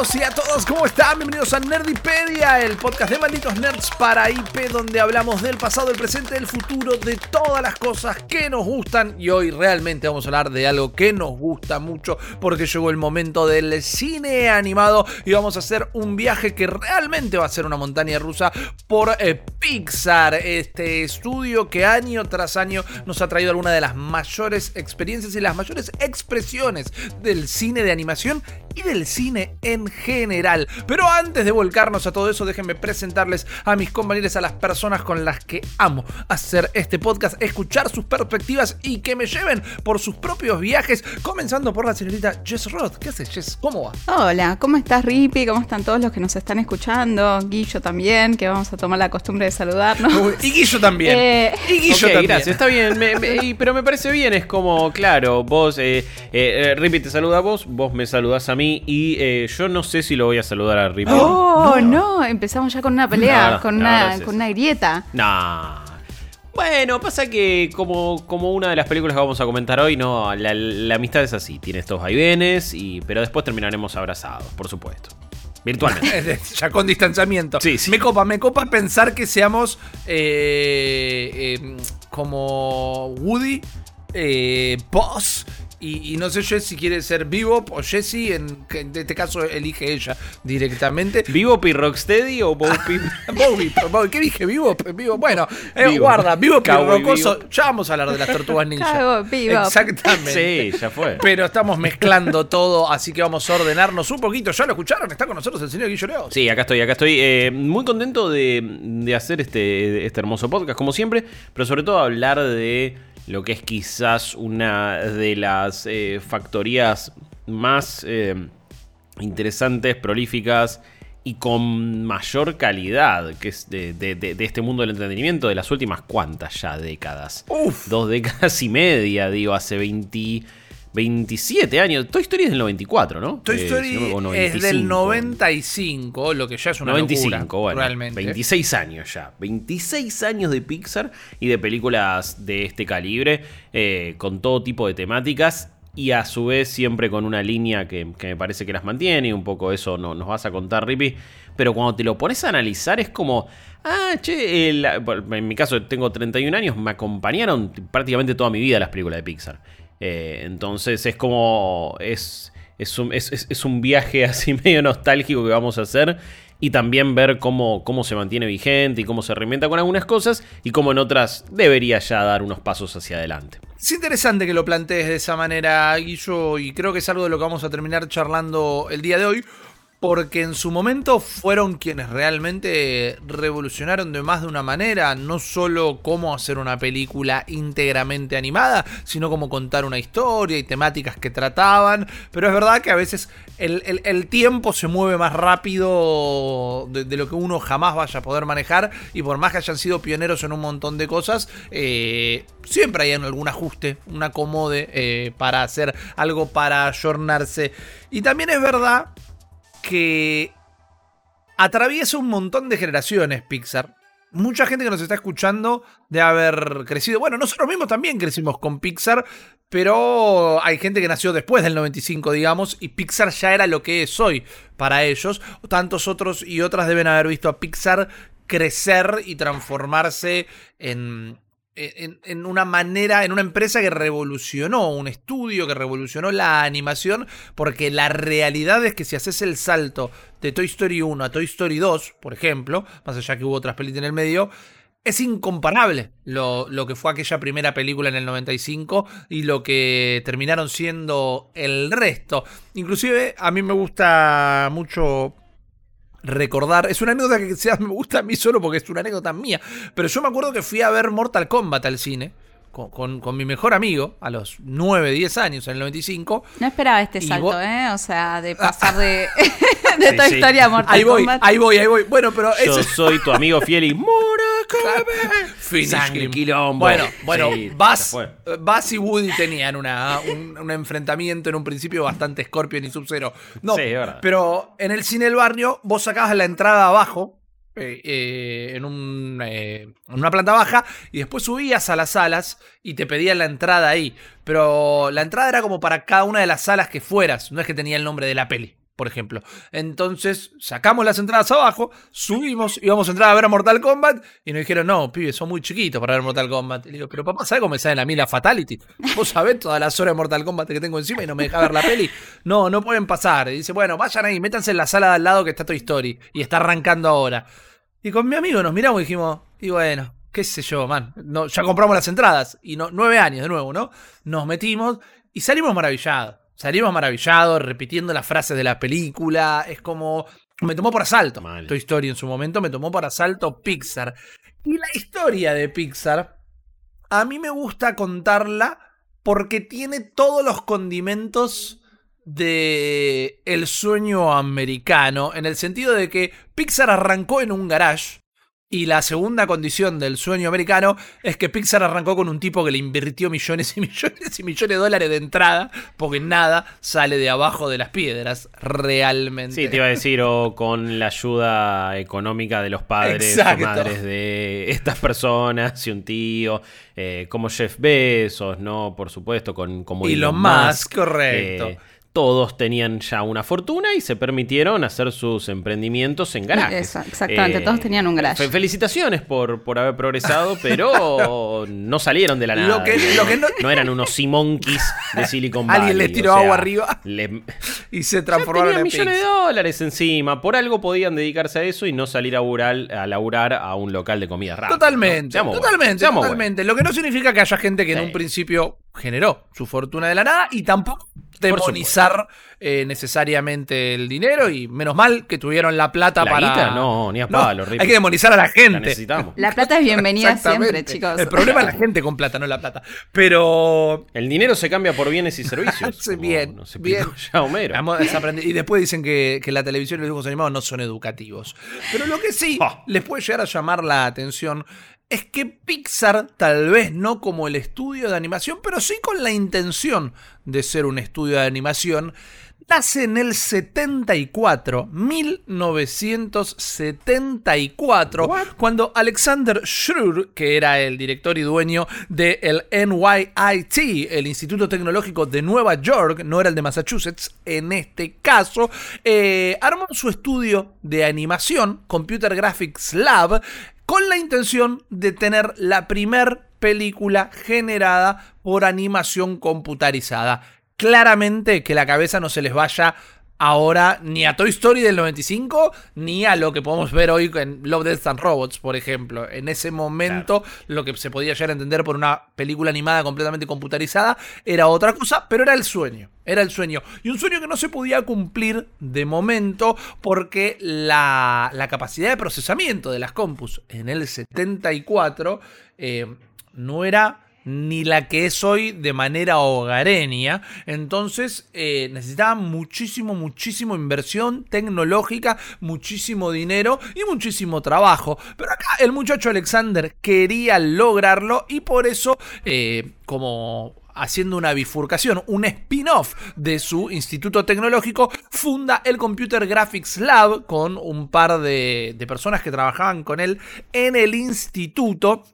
Todos y a todos, ¿cómo están? Bienvenidos a Nerdipedia, el podcast de malditos nerds para IP, donde hablamos del pasado, el presente, del futuro, de todas las cosas que nos gustan. Y hoy realmente vamos a hablar de algo que nos gusta mucho, porque llegó el momento del cine animado y vamos a hacer un viaje que realmente va a ser una montaña rusa por eh, Pixar, este estudio que año tras año nos ha traído alguna de las mayores experiencias y las mayores expresiones del cine de animación y del cine en general. Pero antes de volcarnos a todo eso, déjenme presentarles a mis compañeros, a las personas con las que amo hacer este podcast, escuchar sus perspectivas y que me lleven por sus propios viajes, comenzando por la señorita Jess Roth. ¿Qué haces, Jess? ¿Cómo va? Hola, ¿cómo estás Rippy? ¿Cómo están todos los que nos están escuchando? Guillo también, que vamos a tomar la costumbre de saludarnos. Y Guillo también. Eh, y Guillo también. gracias, está bien, me- me- y- pero me parece bien, es como, claro, vos, eh, eh, eh, Rippy te saluda a vos, vos me saludás a mí, y eh, yo no sé si lo voy a saludar a Rippy. Oh, no. empezamos ya con una pelea, No, no, con, no, una, con una grieta. Nah. Bueno, pasa que como, como una de las películas que vamos a comentar hoy, no, la, la amistad es así, tiene estos vaivenes, y, pero después terminaremos abrazados, por supuesto. Virtualmente. ya con distanciamiento. Sí, sí. Me copa, me copa pensar que seamos eh, eh, como Woody, eh, Boss. Y, y no sé yo si quiere ser Vivo o Jesse. En, este caso elige ella directamente. ¿Vivo Pi Rocksteady o? Bobby, Bobby, ¿qué dije? ¿Vivo? Vivo. Bueno, eh, guarda, Vivo Cowboy Rocoso. Ya vamos a hablar de las tortugas ninja. Bebop. Exactamente. Sí, ya fue. Pero estamos mezclando todo, así que vamos a ordenarnos un poquito. ¿Ya lo escucharon? Está con nosotros el señor Guillo Leos. Sí, acá estoy, acá estoy. Eh, muy contento de, de hacer este, este hermoso podcast, como siempre, pero sobre todo hablar de lo que es quizás una de las eh, factorías más eh, interesantes, prolíficas y con mayor calidad que es de, de- este mundo del entretenimiento de las últimas cuantas ya décadas. Uf. Dos décadas y media, digo, hace 20, 27 años. Toy Story es del 94, ¿no? Toy Eh, Story no es del 95. 95, lo que ya es una 95, locura, bueno, realmente. 26 años ya. 26 años de Pixar y de películas de este calibre, eh, con todo tipo de temáticas y a su vez siempre con una línea que, que me parece que las mantiene y un poco eso no, nos vas a contar, Rippy. Pero cuando te lo pones a analizar es como, ah, che, el- en mi caso tengo 31 años, me acompañaron prácticamente toda mi vida las películas de Pixar. Eh, entonces es como, es, es, un, es- un viaje así medio nostálgico que vamos a hacer y también ver cómo, cómo se mantiene vigente y cómo se reinventa con algunas cosas y cómo en otras debería ya dar unos pasos hacia adelante. Es interesante que lo plantees de esa manera, Guillo, y creo que es algo de lo que vamos a terminar charlando el día de hoy. Porque en su momento fueron quienes realmente revolucionaron de más de una manera, no solo cómo hacer una película íntegramente animada, sino cómo contar una historia y temáticas que trataban. Pero es verdad que a veces el, el- tiempo se mueve más rápido de, de lo que uno jamás vaya a poder manejar. Y por más que hayan sido pioneros en un montón de cosas, eh, siempre hay algún ajuste, un acomode eh, para hacer algo para ayornarse. Y también es verdad que atraviesa un montón de generaciones Pixar. Mucha gente que nos está escuchando de haber crecido. Bueno, nosotros mismos también crecimos con Pixar, pero hay gente que nació después del 95, digamos, y Pixar ya era lo que es hoy para ellos. Tantos otros y otras deben haber visto a Pixar crecer y transformarse en, en, en una manera, en una empresa que revolucionó, un estudio que revolucionó la animación, porque la realidad es que si haces el salto de Toy Story 1 a Toy Story 2, por ejemplo, más allá que hubo otras películas en el medio, es incomparable lo, lo que fue aquella primera película en el 95 y lo que terminaron siendo el resto. Inclusive a mí me gusta mucho recordar. Es una anécdota que sea, me gusta a mí solo porque es una anécdota mía. Pero yo me acuerdo que fui a ver Mortal Kombat al cine. Con, con- con mi mejor amigo a los 9, 10 años, en el 95. No esperaba este Y salto, vos- ¿eh? O sea, de pasar de, de Sí, Toy sí. Story a Mortal Ahí voy, Kombat. ahí voy, ahí voy. Bueno, pero Yo soy tu amigo fiel y Mortal Finish Sangre, him. quilombo. Bueno, bueno, Sí. Buzz y Woody tenían una, un, un enfrentamiento en un principio bastante Scorpion y Sub-Zero. No, Sí, pero en el cine del barrio vos sacabas la entrada abajo. eh, eh, en, un, eh, en una planta baja y después subías a las salas y te pedían la entrada ahí. Pero la entrada era como para cada una de las salas que fueras, no es que tenía el nombre de la peli, por ejemplo. Entonces sacamos las entradas abajo, subimos, íbamos a entrar a ver Mortal Kombat y nos dijeron, no, pibes, son muy chiquitos para ver Mortal Kombat. Y le digo, pero papá, ¿sabes cómo me salen a mí la Fatality? Vos sabés todas las horas de Mortal Kombat que tengo encima y no me deja ver la peli. No, no pueden pasar. Y dice, bueno, vayan ahí, métanse en la sala de al lado que está Toy Story y está arrancando ahora. Y con mi amigo nos miramos y dijimos, y bueno, qué sé yo, man. No, ya compramos las entradas. Y no, nueve años de nuevo, ¿no? Nos metimos y salimos maravillados. Salimos maravillados, repitiendo las frases de la película. Es como. Me tomó por asalto. Mal. Toy Story en su momento me tomó por asalto Pixar. Y la historia de Pixar, a mí me gusta contarla porque tiene todos los condimentos de el sueño americano, en el sentido de que Pixar arrancó en un garage. Y la segunda condición del sueño americano es que Pixar arrancó con un tipo que le invirtió millones y millones y millones de dólares de entrada, porque nada sale de abajo de las piedras, realmente. Sí, te iba a decir, o con la ayuda económica de los padres Exacto. o madres de estas personas, y un tío, eh, como Jeff Bezos, ¿no? Por supuesto, con como Elon Musk, correcto. Eh, todos tenían ya una fortuna y se permitieron hacer sus emprendimientos en garajes. Exactamente, todos tenían un garage. fe- felicitaciones por, por haber progresado, pero no salieron de la nada. Lo que- lo que no- eran unos simonquis de Silicon Valley. Alguien les tiró o sea, agua arriba. le- Y se ya transformaron tenían en millones de dólares encima. Por algo podían dedicarse a eso y no salir a, laburar- a laburar a un local de comida rápida. Totalmente, ¿no? Seamos buenos, totalmente, seamos totalmente. Lo que no significa que haya gente que en un principio generó su fortuna de la nada y tampoco demonizar eh, necesariamente el dinero y menos mal que tuvieron la plata ¿La para... guita? No, ni a palo, Rippy. Hay que demonizar a la buenos. La gente. necesitamos. La plata es bienvenida siempre, chicos. El problema es la gente con plata, no la plata. Pero... El dinero se cambia por bienes y servicios. Bien, nos bien. explicó ya Homero. Y después dicen que, que la televisión y los dibujos animados no son educativos. Pero lo que sí Ah. les puede llegar a llamar la atención es que Pixar, tal vez no como el estudio de animación, pero sí con la intención de ser un estudio de animación, nace en el 74, 1974, cuando Alexander Schreur, que era el director y dueño del NYIT, el Instituto Tecnológico de Nueva York, no era el de Massachusetts en este caso, eh, armó su estudio de animación, Computer Graphics Lab, con la intención de tener la primer película generada por animación computarizada. Claramente que la cabeza no se les vaya ahora ni a Toy Story del 95 ni a lo que podemos ver hoy en Love, Death and Robots, por ejemplo. En ese momento lo que se podía llegar a entender por una película animada completamente computarizada era otra cosa, pero era el sueño. Era el sueño. Y un sueño que no se podía cumplir de momento porque la, la capacidad de procesamiento de las compus en el 74 eh, no era ni la que es hoy de manera hogareña. Entonces eh, necesitaba muchísimo, muchísimo inversión tecnológica, muchísimo dinero y muchísimo trabajo. Pero acá el muchacho Alexander quería lograrlo y por eso, eh, como haciendo una bifurcación, un spin-off de su instituto tecnológico, funda el Computer Graphics Lab con un par de, de personas que trabajaban con él en el instituto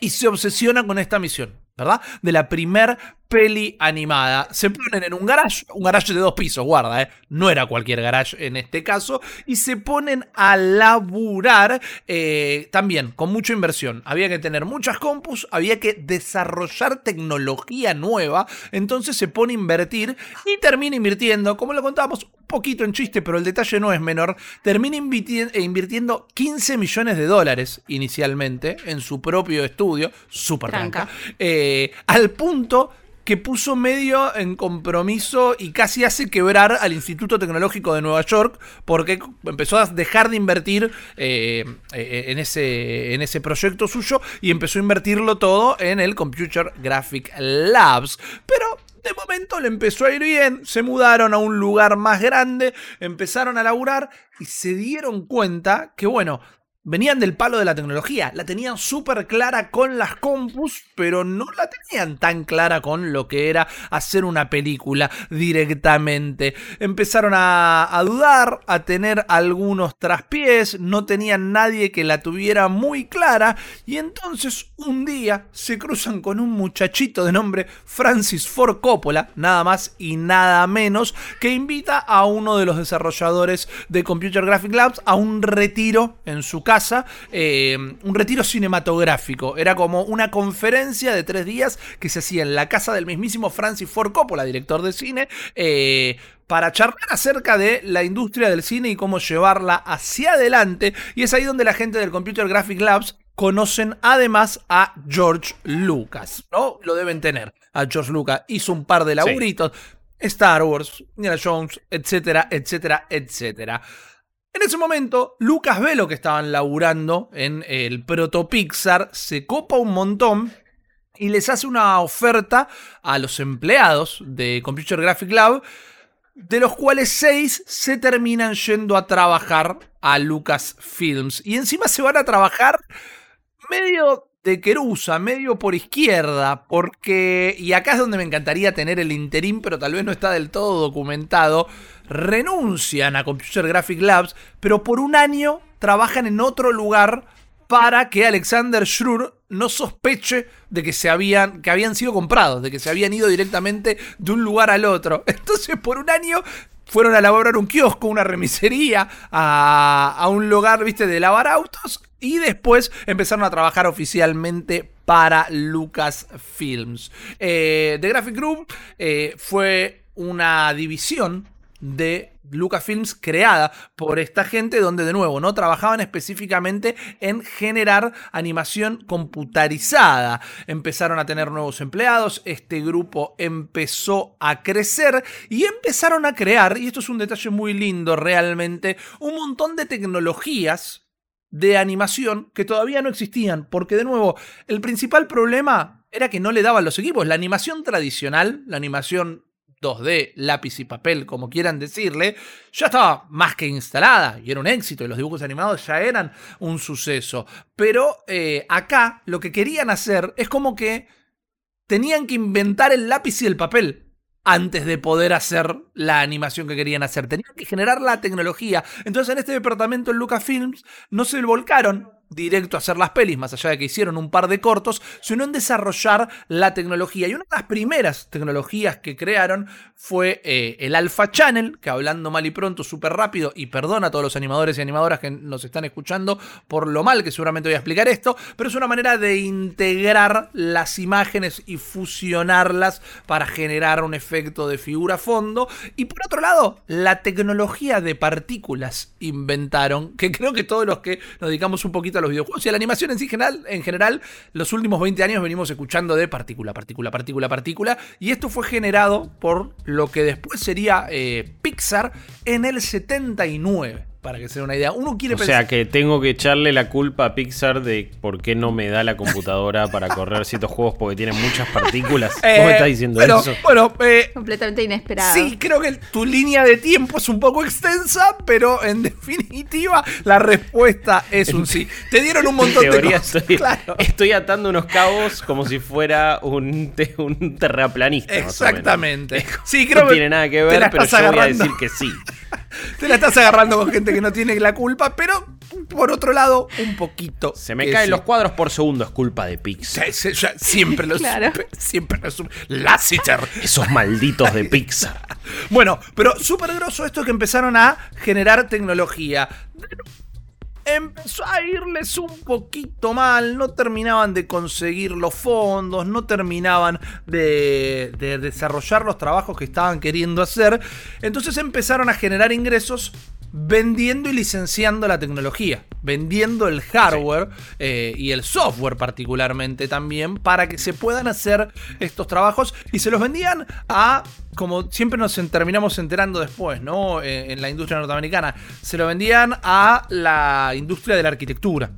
y se obsesiona con esta misión, ¿verdad? De la primer peli animada. Se ponen en un garage, un garage de dos pisos, guarda, ¿eh? No era cualquier garage en este caso, y se ponen a laburar eh, también con mucha inversión. Había que tener muchas compus, había que desarrollar tecnología nueva, entonces se pone a invertir y termina invirtiendo, como lo contábamos, poquito en chiste, pero el detalle no es menor, termina eh, invirtiendo 15 millones de dólares inicialmente en su propio estudio, súper tranca, eh, al punto que puso medio en compromiso y casi hace quebrar al Instituto Tecnológico de Nueva York porque empezó a dejar de invertir eh, en, ese, en ese proyecto suyo y empezó a invertirlo todo en el Computer Graphic Labs. Pero de momento le empezó a ir bien, se mudaron a un lugar más grande, empezaron a laburar y se dieron cuenta que, bueno, venían del palo de la tecnología, la tenían súper clara con las compus, pero no la tenían tan clara con lo que era hacer una película directamente. Empezaron a, dudar, a tener algunos traspiés, no tenían nadie que la tuviera muy clara, y entonces un día se cruzan con un muchachito de nombre Francis Ford Coppola, nada más y nada menos, que invita a uno de los desarrolladores de Computer Graphic Labs a un retiro en su casa casa, eh, un retiro cinematográfico. Era como una conferencia de tres días que se hacía en la casa del mismísimo Francis Ford Coppola, director de cine, eh, para charlar acerca de la industria del cine y cómo llevarla hacia adelante. Y es ahí donde la gente del Computer Graphic Labs conocen además a George Lucas, ¿no? Lo deben tener. A George Lucas hizo un par de laburitos. Star Wars, Indiana Jones, etcétera, etcétera, etcétera. En ese momento, Lucas ve lo que estaban laburando en el proto Pixar, se copa un montón y les hace una oferta a los empleados de Computer Graphic Lab, de los cuales seis se terminan yendo a trabajar a Lucas Films. Y encima se van a trabajar medio querusa, medio por izquierda, porque, y acá es donde me encantaría tener el interín, pero tal vez no está del todo documentado, renuncian a Computer Graphic Labs, pero por un año trabajan en otro lugar para que Alexander Schrur no sospeche de que se habían que habían sido comprados, de que se habían ido directamente de un lugar al otro. Entonces, por un año fueron a elaborar un kiosco, una remisería, a, un lugar, viste, de lavar autos. Y después empezaron a trabajar oficialmente para Lucasfilms. Eh, The Graphic Group eh, fue una división de Lucasfilms creada por esta gente donde de nuevo no trabajaban específicamente en generar animación computarizada. Empezaron a tener nuevos empleados, este grupo empezó a crecer y empezaron a crear, y esto es un detalle muy lindo realmente, un montón de tecnologías de animación que todavía no existían, porque de nuevo, el principal problema era que no le daban los equipos. La animación tradicional, la animación 2D, lápiz y papel, como quieran decirle, ya estaba más que instalada y era un éxito y los dibujos animados ya eran un suceso. Pero eh, acá lo que querían hacer es como que tenían que inventar el lápiz y el papel antes de poder hacer la animación que querían hacer. Tenían que generar la tecnología. Entonces en este departamento en Lucasfilms no se volcaron directo a hacer las pelis, más allá de que hicieron un par de cortos, sino en desarrollar la tecnología. Y una de las primeras tecnologías que crearon fue eh, el Alpha Channel, que hablando mal y pronto, súper rápido, y perdona a todos los animadores y animadoras que nos están escuchando por lo mal que seguramente voy a explicar esto, pero es una manera de integrar las imágenes y fusionarlas para generar un efecto de figura fondo. Y por otro lado, la tecnología de partículas inventaron, que creo que todos los que nos dedicamos un poquito a los videojuegos y la animación en sí general, en general, los últimos 20 años venimos escuchando de partícula, partícula, partícula, partícula, y esto fue generado por lo que después sería eh, Pixar en el 79 para que se dé una idea. Uno quiere o sea que tengo que echarle la culpa a Pixar de por qué no me da la computadora para correr ciertos juegos porque tienen muchas partículas. ¿Cómo eh, estás diciendo eso? Bueno, eh, completamente inesperado. Sí, creo que tu línea de tiempo es un poco extensa, pero en definitiva la respuesta es un sí. Te dieron un montón de cosas. Estoy, estoy atando unos cabos como si fuera un, un terraplanista. Exactamente. Sí, creo no tiene nada que ver, pero yo voy a decir que sí. Te la estás agarrando con gente que no tiene la culpa, pero por otro lado, un poquito. Se me caen los cuadros por segundo, es culpa de Pixar. siempre los claro. siempre los Esos malditos de Pixar. bueno, pero súper grosso esto que empezaron a generar tecnología empezó a irles un poquito mal, no terminaban de conseguir los fondos, no terminaban de, desarrollar los trabajos que estaban queriendo hacer, entonces empezaron a generar ingresos vendiendo y licenciando la tecnología, vendiendo el hardware eh, y el software particularmente también para que se puedan hacer estos trabajos y se los vendían a, como siempre nos terminamos enterando después, ¿no? Eh, en la industria norteamericana, se lo vendían a la industria de la arquitectura.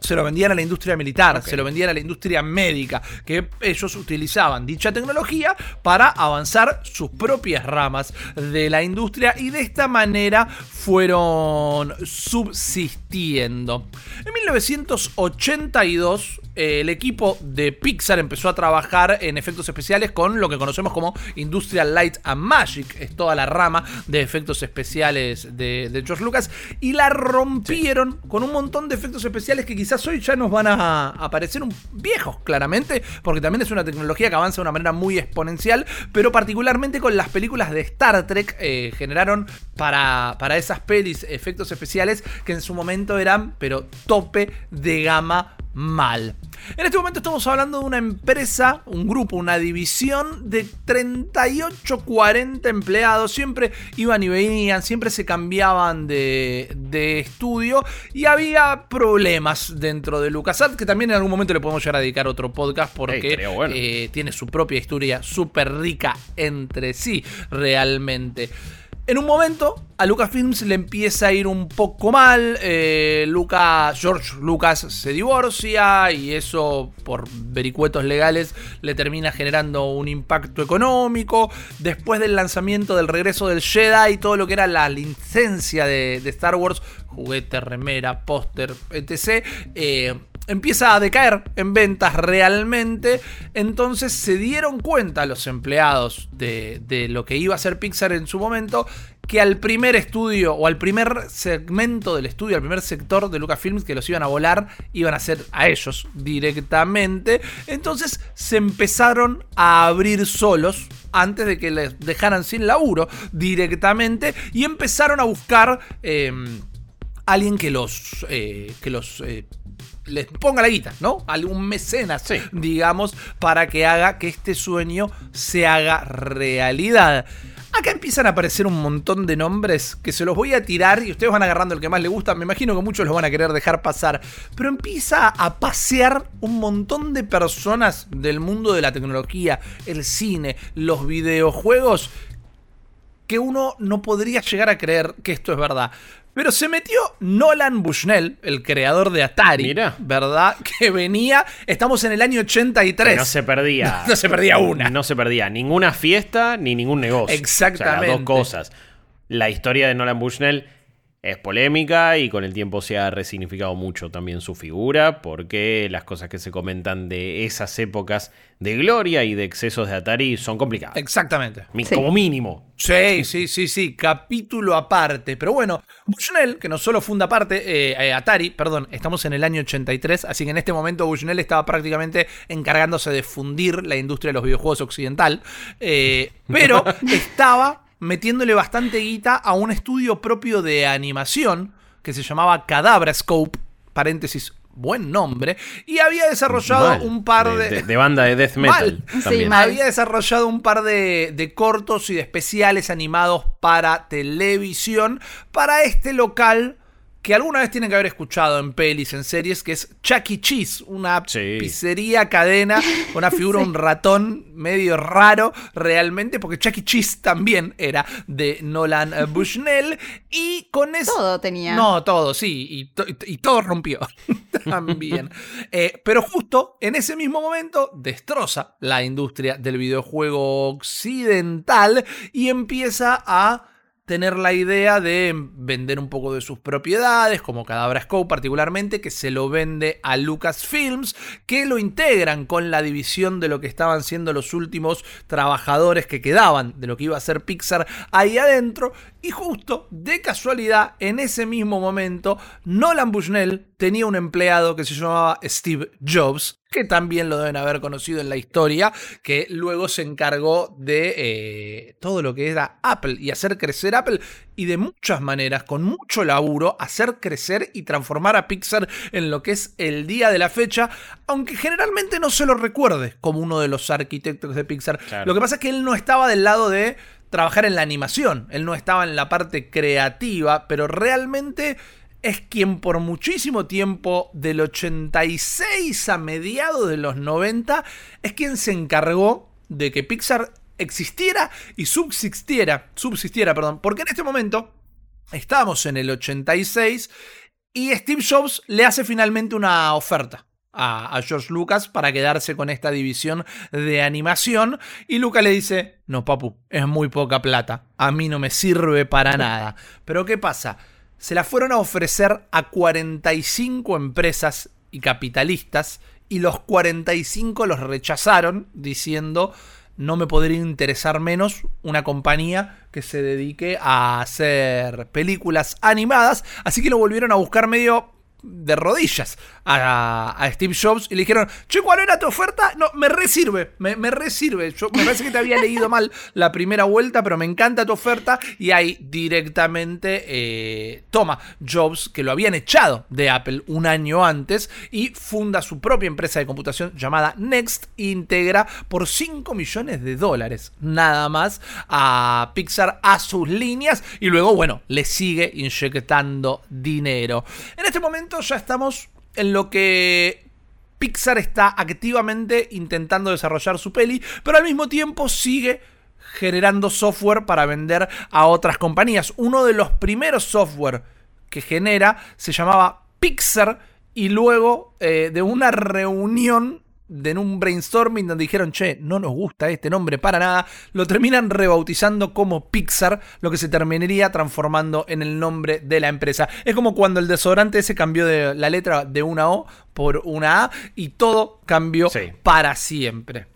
Se lo vendían a la industria militar, se lo vendían a la industria médica, que ellos utilizaban dicha tecnología para avanzar sus propias ramas de la industria y de esta manera fueron subsistiendo. En 1982 eh, el equipo de Pixar empezó a trabajar en efectos especiales con lo que conocemos como Industrial Light and Magic, es toda la rama de efectos especiales de, George Lucas, y la rompieron con un montón de efectos especiales que quizás hoy ya nos van a, aparecer un, viejos, claramente, porque también es una tecnología que avanza de una manera muy exponencial, pero particularmente con las películas de Star Trek eh, generaron para, para esas pelis efectos especiales que en su momento eran, pero tope de gama mal. En este momento estamos hablando de una empresa, un grupo, una división de 38, 40 empleados. Siempre iban y venían, siempre se cambiaban de, estudio y había problemas dentro de LucasArts, que también en algún momento le podemos llegar a dedicar otro podcast porque eh, tiene su propia historia súper rica entre sí, realmente. En un momento, a Lucasfilms le empieza a ir un poco mal. Eh, George Lucas se divorcia y eso, por vericuetos legales, le termina generando un impacto económico. Después del lanzamiento del regreso del Jedi, todo lo que era la licencia de, Star Wars, juguete, remera, póster, etc. Eh, empieza a decaer en ventas realmente. Entonces se dieron cuenta los empleados de, de, lo que iba a ser Pixar en su momento. Que al primer estudio o al primer segmento del estudio, al primer sector de Lucasfilms que los iban a volar, iban a ser a ellos directamente. Entonces se empezaron a abrir solos antes de que les dejaran sin laburo directamente y empezaron a buscar em, alguien que los, eh, que los eh, les ponga la guita, ¿no? Algún mecenas, digamos, para que haga que este sueño se haga realidad. Acá empiezan a aparecer un montón de nombres que se los voy a tirar y ustedes van agarrando el que más les gusta. Me imagino que muchos los van a querer dejar pasar. Pero empieza a pasear un montón de personas del mundo de la tecnología, el cine, los videojuegos, que uno no podría llegar a creer que esto es verdad. Pero se metió Nolan Bushnell, el creador de Atari, Mira. ¿verdad? Que venía, estamos en el año 83. no se perdía. no se perdía una. No se perdía ninguna fiesta ni ningún negocio. Exactamente. O sea, dos cosas. La historia de Nolan Bushnell es polémica y con el tiempo se ha resignificado mucho también su figura, porque las cosas que se comentan de esas épocas de gloria y de excesos de Atari son complicadas. Exactamente. Como mínimo. Sí, sí, sí, sí, capítulo aparte. Pero bueno, Bushnell, que no solo funda aparte, eh, eh, Atari, perdón, estamos en el año 83, así que en este momento Bushnell estaba prácticamente encargándose de fundir la industria de los videojuegos occidental, eh, pero estaba metiéndole bastante guita a un estudio propio de animación que se llamaba Cadabra Scope, paréntesis, buen nombre, y había desarrollado un par de, de, banda de death metal. había desarrollado un par de, de, cortos y de especiales animados para televisión para este local que alguna vez tienen que haber escuchado en pelis, en series, que es Chuck E. Cheese, una pizzería cadena, una figura, un ratón medio raro realmente, porque Chuck E. Cheese también era de Nolan Bushnell y con eso... Todo tenía. No, todo, sí, y, todo rompió también. Eh, pero justo en ese mismo momento destroza la industria del videojuego occidental y empieza a tener la idea de vender un poco de sus propiedades, como Cadabra Scope particularmente, que se lo vende a Lucasfilms, que lo integran con la división de lo que estaban siendo los últimos trabajadores que quedaban de lo que iba a ser Pixar ahí adentro. Y justo, de casualidad, en ese mismo momento, Nolan Bushnell tenía un empleado que se llamaba Steve Jobs, que también lo deben haber conocido en la historia, que luego se encargó de eh, todo lo que era Apple y hacer crecer Apple y de muchas maneras, con mucho laburo, hacer crecer y transformar a Pixar en lo que es el día de la fecha, aunque generalmente no se lo recuerde como uno de los arquitectos de Pixar. Lo que pasa es que él no estaba del lado de trabajar en la animación, él no estaba en la parte creativa, pero realmente es quien por muchísimo tiempo, del 86 a mediados de los 90, es quien se encargó de que Pixar existiera y subsistiera, subsistiera, perdón, porque en este momento estamos en el 86 Y Steve Jobs le hace finalmente una oferta a, George Lucas para quedarse con esta división de animación. Y Lucas le dice, no, papu, es muy poca plata, a mí no me sirve para nada. Pero ¿qué pasa? Se la fueron a ofrecer a 45 empresas y capitalistas y los 45 los rechazaron diciendo no me podría interesar menos una compañía que se dedique a hacer películas animadas, así que lo volvieron a buscar medio de rodillas a, Steve Jobs y le dijeron, che, ¿cuál era tu oferta? No, me resirve, me, me resirve. Yo, me parece que te había leído mal la primera vuelta, pero me encanta tu oferta. Y ahí directamente eh, toma Jobs, que lo habían echado de Apple un año antes, y funda su propia empresa de computación llamada Next, integra por 5 millones de dólares nada más a Pixar a sus líneas y luego, bueno, le sigue inyectando dinero. En este momento ya estamos en lo que Pixar está activamente intentando desarrollar su peli, pero al mismo tiempo sigue generando software para vender a otras compañías. Uno de los primeros software que genera se llamaba Pixar y luego eh, de una reunión en un brainstorming donde dijeron, che, no nos gusta este nombre para nada, lo terminan rebautizando como Pixar, lo que se terminaría transformando en el nombre de la empresa. Es como cuando el desodorante ese cambió de la letra de una O por una A y todo cambió para siempre.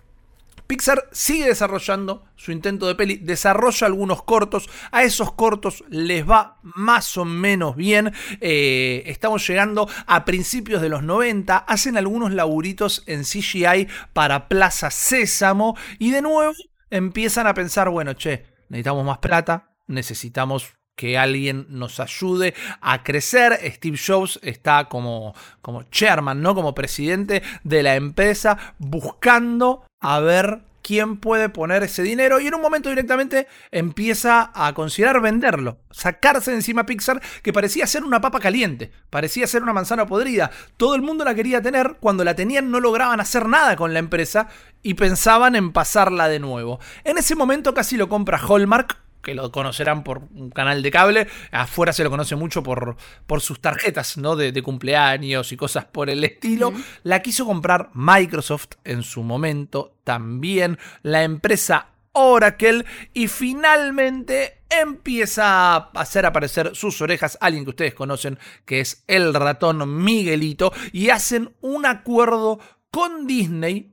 Pixar sigue desarrollando su intento de peli, desarrolla algunos cortos, a esos cortos les va más o menos bien, eh, estamos llegando a principios de los 90, hacen algunos laburitos en CGI para Plaza Sésamo y de nuevo empiezan a pensar, bueno, che, necesitamos más plata, necesitamos que alguien nos ayude a crecer. Steve Jobs está como, como chairman, ¿no? Como presidente de la empresa, buscando a ver quién puede poner ese dinero y en un momento directamente empieza a considerar venderlo, sacarse de encima Pixar que parecía ser una papa caliente, parecía ser una manzana podrida. Todo el mundo la quería tener, cuando la tenían no lograban hacer nada con la empresa y pensaban en pasarla de nuevo. En ese momento casi lo compra Hallmark que lo conocerán por un canal de cable, afuera se lo conoce mucho por, por sus tarjetas ¿no? de, cumpleaños y cosas por el estilo. La quiso comprar Microsoft en su momento también, la empresa Oracle y finalmente empieza a hacer aparecer sus orejas alguien que ustedes conocen que es el ratón Miguelito y hacen un acuerdo con Disney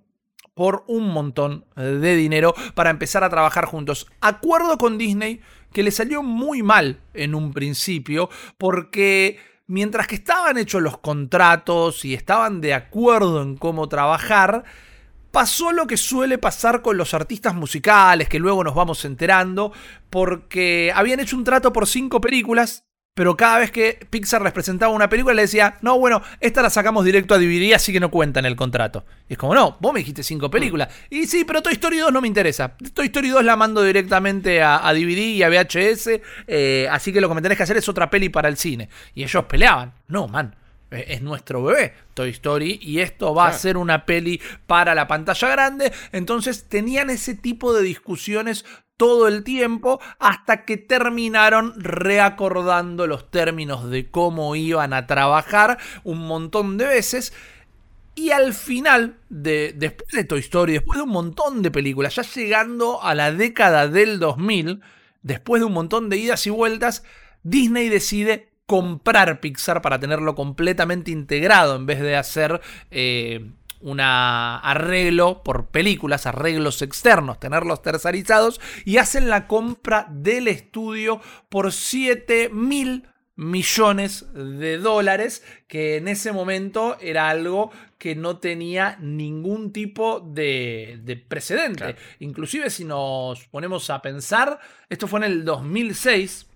por un montón de dinero para empezar a trabajar juntos. Acuerdo con Disney que le salió muy mal en un principio porque mientras que estaban hechos los contratos y estaban de acuerdo en cómo trabajar, pasó lo que suele pasar con los artistas musicales, que luego nos vamos enterando, porque habían hecho un trato por cinco películas pero cada vez que Pixar les presentaba una película le decía, no, bueno, esta la sacamos directo a DVD, así que no cuenta en el contrato. Y es como, no, vos me dijiste cinco películas. Y sí, pero Toy Story 2 no me interesa. Toy Story 2 la mando directamente a, DVD y a VHS, eh, así que lo que me tenés que hacer es otra peli para el cine. Y ellos peleaban. No, man, eh, es nuestro bebé, Toy Story, y esto va a ser una peli para la pantalla grande. Entonces tenían ese tipo de discusiones todo el tiempo hasta que terminaron reacordando los términos de cómo iban a trabajar un montón de veces. Y al final, de, después de Toy Story, después de un montón de películas, ya llegando a la década del 2000, después de un montón de idas y vueltas, Disney decide comprar Pixar para tenerlo completamente integrado en vez de hacer eh, un arreglo por películas, arreglos externos, tenerlos tercerizados y hacen la compra del estudio por 7 mil millones de dólares, que en ese momento era algo que no tenía ningún tipo de, precedente. Inclusive si nos ponemos a pensar, esto fue en el 2006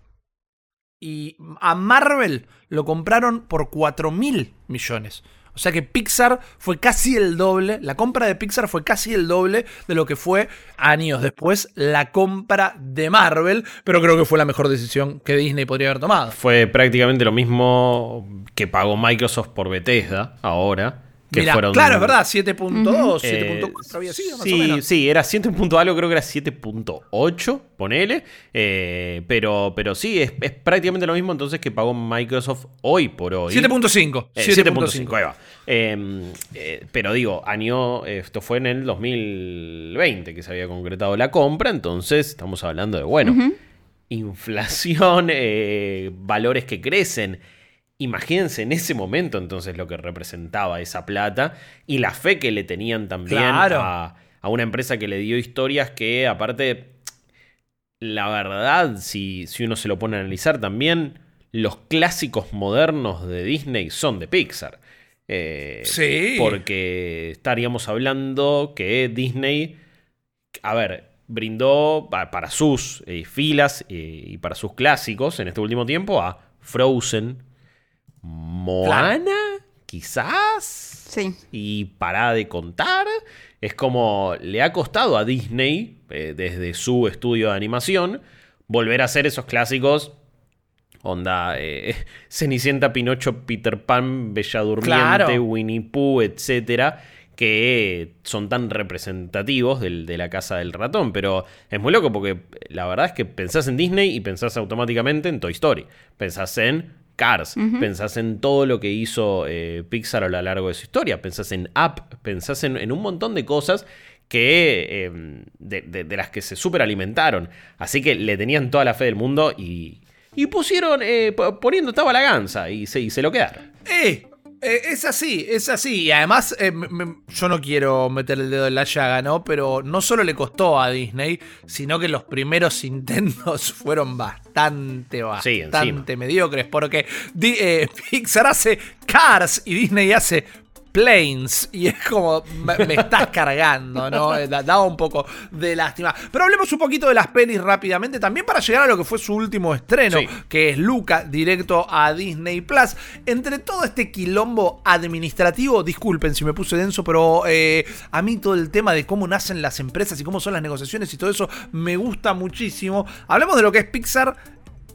y a Marvel lo compraron por 4 mil millones. O sea que Pixar fue casi el doble, la compra de Pixar fue casi el doble de lo que fue años después la compra de Marvel, pero creo que fue la mejor decisión que Disney podría haber tomado. Fue prácticamente lo mismo que pagó Microsoft por Bethesda ahora. Que Mirá, fueron... claro, es verdad, 7.2, Eh, 7.4 había sido más sí, o menos. Sí, era 7. punto algo, creo que era 7.8, ponele. Eh, pero, pero sí, es, es prácticamente lo mismo entonces que pagó Microsoft hoy por hoy. 7.5. Eh, 7.5, ahí va. Eh, eh, pero digo, año, esto fue en el 2020 que se había concretado la compra, entonces estamos hablando de, bueno, inflación, eh, valores que crecen. Imagínense en ese momento entonces lo que representaba esa plata y la fe que le tenían también Claro. a, a una empresa que le dio historias que aparte, la verdad, si, si uno se lo pone a analizar también, los clásicos modernos de Disney son de Pixar. Eh, Sí. Porque estaríamos hablando que Disney, a ver, brindó pa- para sus eh, filas eh, y para sus clásicos en este último tiempo a Frozen, Moana, quizás, Sí. y para de contar. Es como le ha costado a Disney, eh, desde su estudio de animación, volver a hacer esos clásicos. Onda, eh, Cenicienta, Pinocho, Peter Pan, Bella Durmiente, Claro. Winnie Pooh, etcétera, que son tan representativos del- de la casa del ratón. Pero es muy loco porque la verdad es que pensás en Disney y pensás automáticamente en Toy Story. Pensás en Cars, pensás en todo lo que hizo eh, Pixar a lo largo de su historia, pensás en Up, pensás en, en un montón de cosas que eh, de, de- de las que se superalimentaron. Así que le tenían toda la fe del mundo y, y pusieron, eh, po- poniendo estaba la ganza y se, y se lo quedaron. Eh, eh, es así, es así. Y además, eh, me- yo no quiero meter el dedo en la llaga, ¿no? Pero no solo le costó a Disney, sino que los primeros intentos fueron bastante, Sí, bastante mediocres. Porque eh, Pixar hace Cars y Disney hace Planes. Y es como, me, me estás cargando, ¿no? Eh, da- Daba un poco de lástima. Pero hablemos un poquito de las pelis rápidamente, también para llegar a lo que fue su último estreno, Sí. que es Luca, directo a Disney Plus. Entre todo este quilombo administrativo, disculpen si me puse denso, pero eh, a mí todo el tema de cómo nacen las empresas y cómo son las negociaciones y todo eso me gusta muchísimo. Hablemos de lo que es Pixar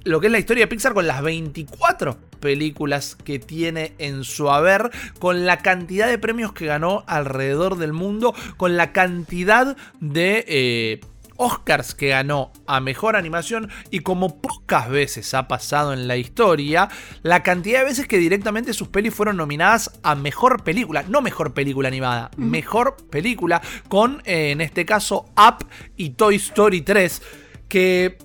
lo que es la historia de Pixar con las 24 películas que tiene en su haber, con la cantidad de premios que ganó alrededor del mundo, con la cantidad de eh, Oscars que ganó a mejor animación y como pocas veces ha pasado en la historia, la cantidad de veces que directamente sus pelis fueron nominadas a mejor película, no mejor película animada, mejor película, con eh, en este caso Up y Toy Story 3, que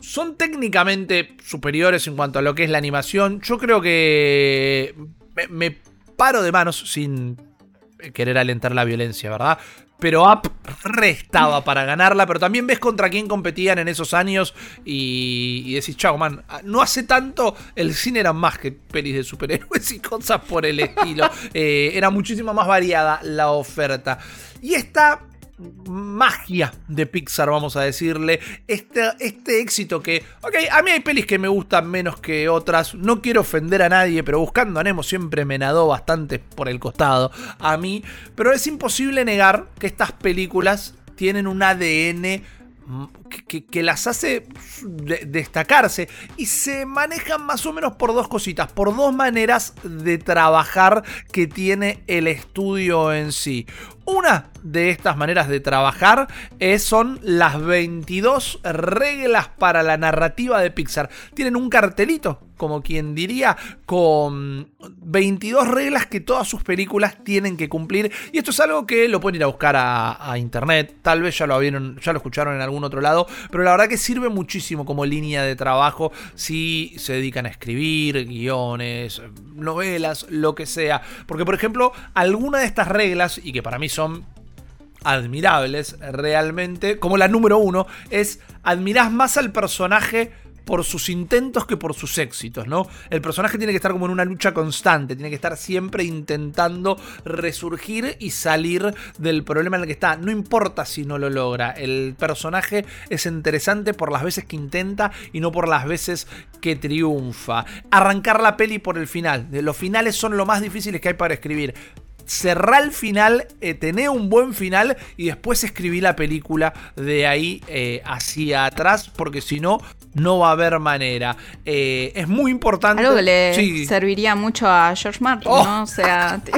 son técnicamente superiores en cuanto a lo que es la animación. Yo creo que me, paro de manos sin querer alentar la violencia, ¿verdad? Pero Up restaba para ganarla, pero también ves contra quién competían en esos años y, y decís, chao, man, no hace tanto el cine era más que pelis de superhéroes y cosas por el estilo. Eh, era muchísimo más variada la oferta. Y esta magia de Pixar, vamos a decirle. Este, este éxito que, ok, a mí hay pelis que me gustan menos que otras. No quiero ofender a nadie, pero buscando a Nemo siempre me nadó bastante por el costado a mí. Pero es imposible negar que estas películas tienen un ADN que, las hace de- destacarse y se manejan más o menos por dos cositas, por dos maneras de trabajar que tiene el estudio en sí. Una de estas maneras de trabajar es, son las 22 reglas para la narrativa de Pixar. Tienen un cartelito, como quien diría, con 22 reglas que todas sus películas tienen que cumplir. Y esto es algo que lo pueden ir a buscar a, internet. Tal vez ya lo vieron, ya lo escucharon en algún otro lado. Pero la verdad que sirve muchísimo como línea de trabajo si se dedican a escribir guiones, novelas, lo que sea. Porque, por ejemplo, alguna de estas reglas, y que para mí son admirables realmente, como la número uno, es admirás más al personaje por sus intentos que por sus éxitos, ¿no? El personaje tiene que estar como en una lucha constante, tiene que estar siempre intentando resurgir y salir del problema en el que está. No importa si no lo logra, el personaje es interesante por las veces que intenta y no por las veces que triunfa. Arrancar la peli por el final, los finales son lo más difíciles que hay para escribir cerrar el final, eh, tener un buen final y después escribir la película de ahí eh, hacia atrás, porque si no, no va a haber manera. Eh, es muy importante. Algo que le Sí. serviría mucho a George Martin, Oh. ¿no? O sea, tío,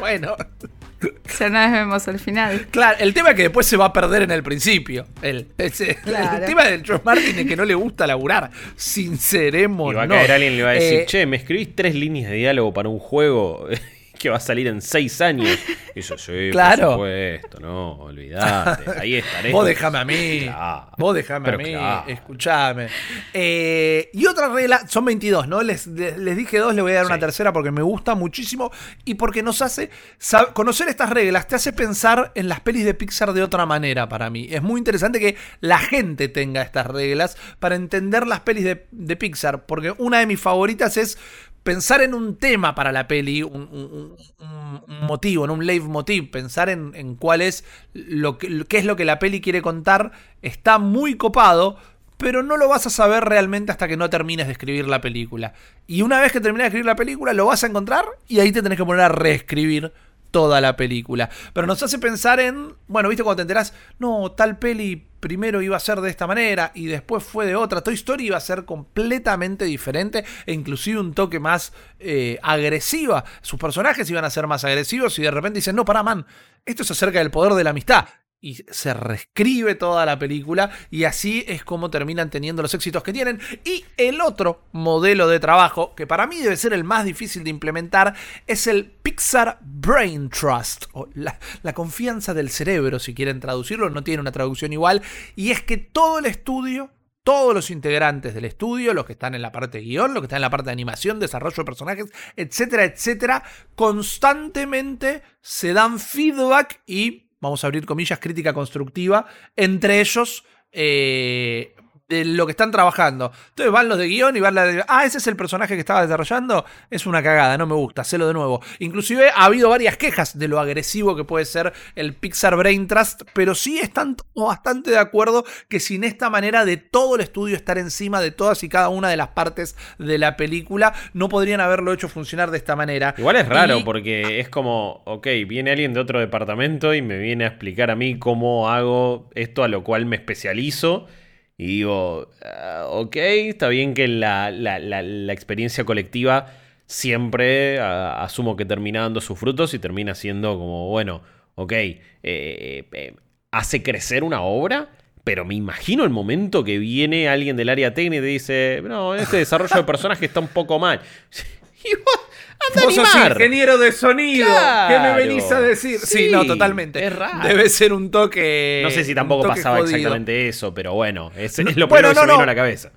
bueno, o sea, una vez vemos el final. claro, el tema es que después se va a perder en el principio. El, ese- Claro. el tema del George Martin es que no le gusta laburar. Sinceremos. Y va a caer alguien y le va a decir, Eh, che, me escribís tres líneas de diálogo para un juego que va a salir en seis años. Y yo, sí, Claro. por supuesto, no, olvidate, ahí estaré. Vos déjame a mí. Claro. Vos déjame a mí. claro. Escuchame. Eh, y otra regla, son 22, ¿no? Les, les, les dije dos, le voy a dar una tercera porque me gusta muchísimo y porque nos hace. sab- conocer estas reglas te hace pensar en las pelis de Pixar de otra manera para mí. Es muy interesante que la gente tenga estas reglas para entender las pelis de, de Pixar. Porque una de mis favoritas es pensar en un tema para la peli, un, motivo, en un leitmotiv, pensar en, cuál es lo que, es lo que la peli quiere contar, está muy copado, pero no lo vas a saber realmente hasta que no termines de escribir la película. Y una vez que termines de escribir la película, lo vas a encontrar y ahí te tenés que poner a reescribir toda la película. Pero nos hace pensar en, bueno, viste cuando te enterás, no, tal peli primero iba a ser de esta manera y después fue de otra. Toy Story iba a ser completamente diferente e inclusive un toque más eh, agresiva. Sus personajes iban a ser más agresivos y de repente dicen, no, para man, esto es acerca del poder de la amistad. Y se reescribe toda la película y así es como terminan teniendo los éxitos que tienen. Y el otro modelo de trabajo, que para mí debe ser el más difícil de implementar, es el Pixar Brain Trust, o la, confianza del cerebro, si quieren traducirlo, no tiene una traducción igual. Y es que todo el estudio todos los integrantes del estudio, los que están en la parte de guion, los que están en la parte de animación, desarrollo de personajes, etcétera, etcétera, constantemente se dan feedback y, vamos a abrir comillas, crítica constructiva entre ellos. eh, de lo que están trabajando. Entonces van los de guion y van la de, ah, ese es el personaje que estaba desarrollando, es una cagada, no me gusta, hacelo de nuevo. Inclusive ha habido varias quejas de lo agresivo que puede ser el Pixar Brain Trust, pero sí están bastante de acuerdo que sin esta manera de todo el estudio estar encima de todas y cada una de las partes de la película, no podrían haberlo hecho funcionar de esta manera. Igual es raro Y- porque es como, ok, viene alguien de otro departamento y me viene a explicar a mí cómo hago esto a lo cual me especializo. Y digo, ah, ok, está bien que la, la- la- experiencia colectiva siempre ah, asumo que termina dando sus frutos y termina siendo como, bueno, ok, eh, eh, hace crecer una obra. Pero me imagino el momento que viene alguien del área técnica y dice, no, este desarrollo de personaje está un poco mal. Y anda a animar. ingeniero de sonido. ¿Qué me venís a decir? Sí, Sí, no, totalmente. es raro. Debe ser un toque. No sé si tampoco pasaba jodido. exactamente eso, pero bueno, es, es lo Bueno, primero que no, se me vino no. a la cabeza.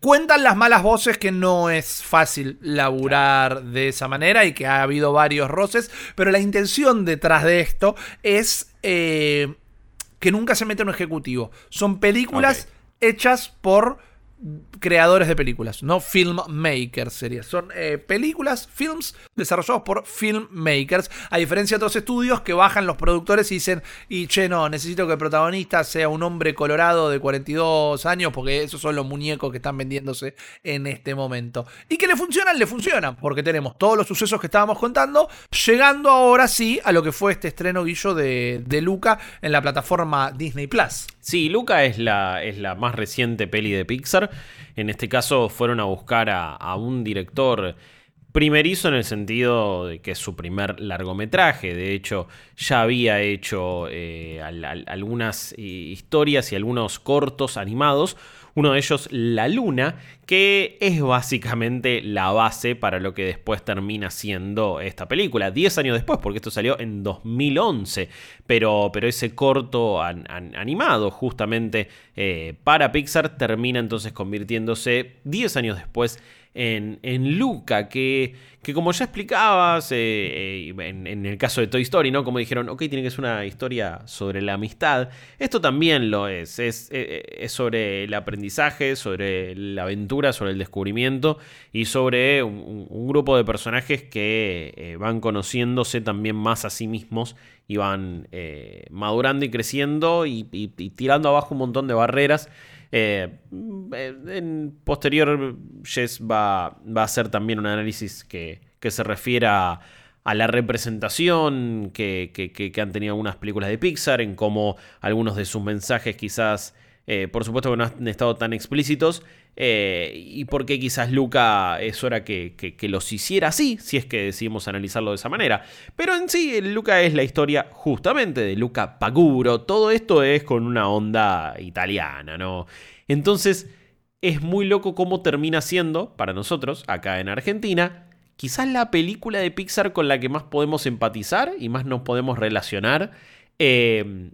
Cuentan las malas voces que no es fácil laburar de esa manera y que ha habido varios roces, pero la intención detrás de esto es eh, que nunca se mete un ejecutivo. Son películas hechas por creadores de películas, no filmmakers sería. Son eh, películas, films desarrollados por filmmakers, a diferencia de otros estudios que bajan los productores y dicen, y che, no, necesito que el protagonista sea un hombre colorado de 42 años, porque esos son los muñecos que están vendiéndose en este momento. Y que le funcionan, le funcionan, porque tenemos todos los sucesos que estábamos contando, llegando ahora sí a lo que fue este estreno guillo de, de Luca en la plataforma Disney Plus. Sí, Luca es la, es la más reciente peli de Pixar. En este caso fueron a buscar a, un director primerizo en el sentido de que es su primer largometraje. De hecho, ya había hecho eh, al- al- algunas eh, historias y algunos cortos animados. Uno de ellos, La Luna, que es básicamente la base para lo que después termina siendo esta película. Diez años después, porque esto salió en 2011. Pero, pero ese corto an- an- animado, justamente eh, para Pixar, termina entonces convirtiéndose 10 años después en, Luca, que, que como ya explicabas eh, eh, en, el caso de Toy Story, ¿no? Como dijeron, ok, tiene que ser una historia sobre la amistad. Esto también lo es, es, eh, es sobre el aprendizaje, sobre la aventura, sobre el descubrimiento y sobre un, grupo de personajes que van conociéndose también más a sí mismos y van madurando y creciendo y tirando abajo un montón de barreras. Eh, en posterior, Jess va, va a hacer también un análisis que, que se refiere a, la representación que- que han tenido algunas películas de Pixar, en cómo algunos de sus mensajes quizás Eh, por supuesto que no han estado tan explícitos. eh, y porque quizás Luca es hora que, que- los hiciera así, si es que decidimos analizarlo de esa manera. Pero en sí, Luca es la historia justamente de Luca Paguro. Todo esto es con una onda italiana, ¿no? Entonces, es muy loco cómo termina siendo, para nosotros, acá en Argentina, quizás la película de Pixar con la que más podemos empatizar y más nos podemos relacionar. Eh,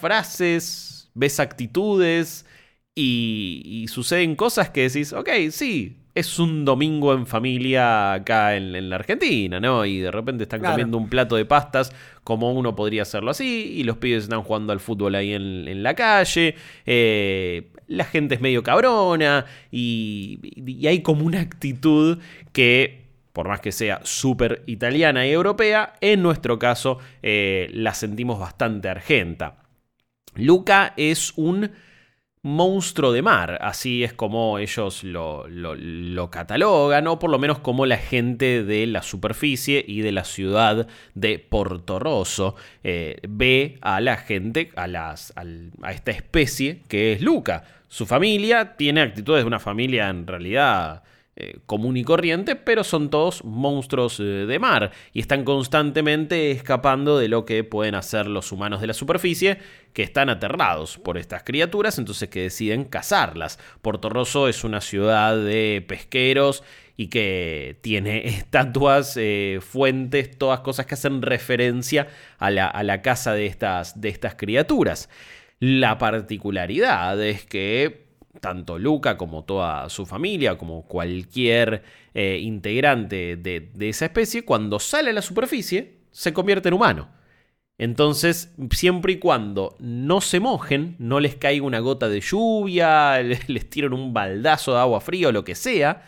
frases, ves actitudes y, y suceden cosas que decís, ok, sí, es un domingo en familia acá en, en la Argentina, ¿no? Y de repente están Claro. comiendo un plato de pastas como uno podría hacerlo así y los pibes están jugando al fútbol ahí en, en la calle. eh, la gente es medio cabrona y, y hay como una actitud que por más que sea súper italiana y europea, en nuestro caso eh, la sentimos bastante argenta. Luca es un monstruo de mar, así es como ellos lo, lo- lo catalogan, o por lo menos como la gente de la superficie y de la ciudad de Porto Rosso eh, ve a la gente, a, las, a esta especie que es Luca. Su familia tiene actitudes de una familia en realidad eh, común y corriente, pero son todos monstruos eh, de mar y están constantemente escapando de lo que pueden hacer los humanos de la superficie, que están aterrados por estas criaturas, entonces que deciden cazarlas. Porto Rosso es una ciudad de pesqueros y que tiene estatuas, eh, fuentes, todas cosas que hacen referencia a la, a la caza de estas, de estas criaturas. La particularidad es que tanto Luca como toda su familia, como cualquier eh, integrante de, esa especie, cuando sale a la superficie, se convierte en humano. Entonces, siempre y cuando no se mojen, no les caiga una gota de lluvia, les tiran un baldazo de agua fría o lo que sea,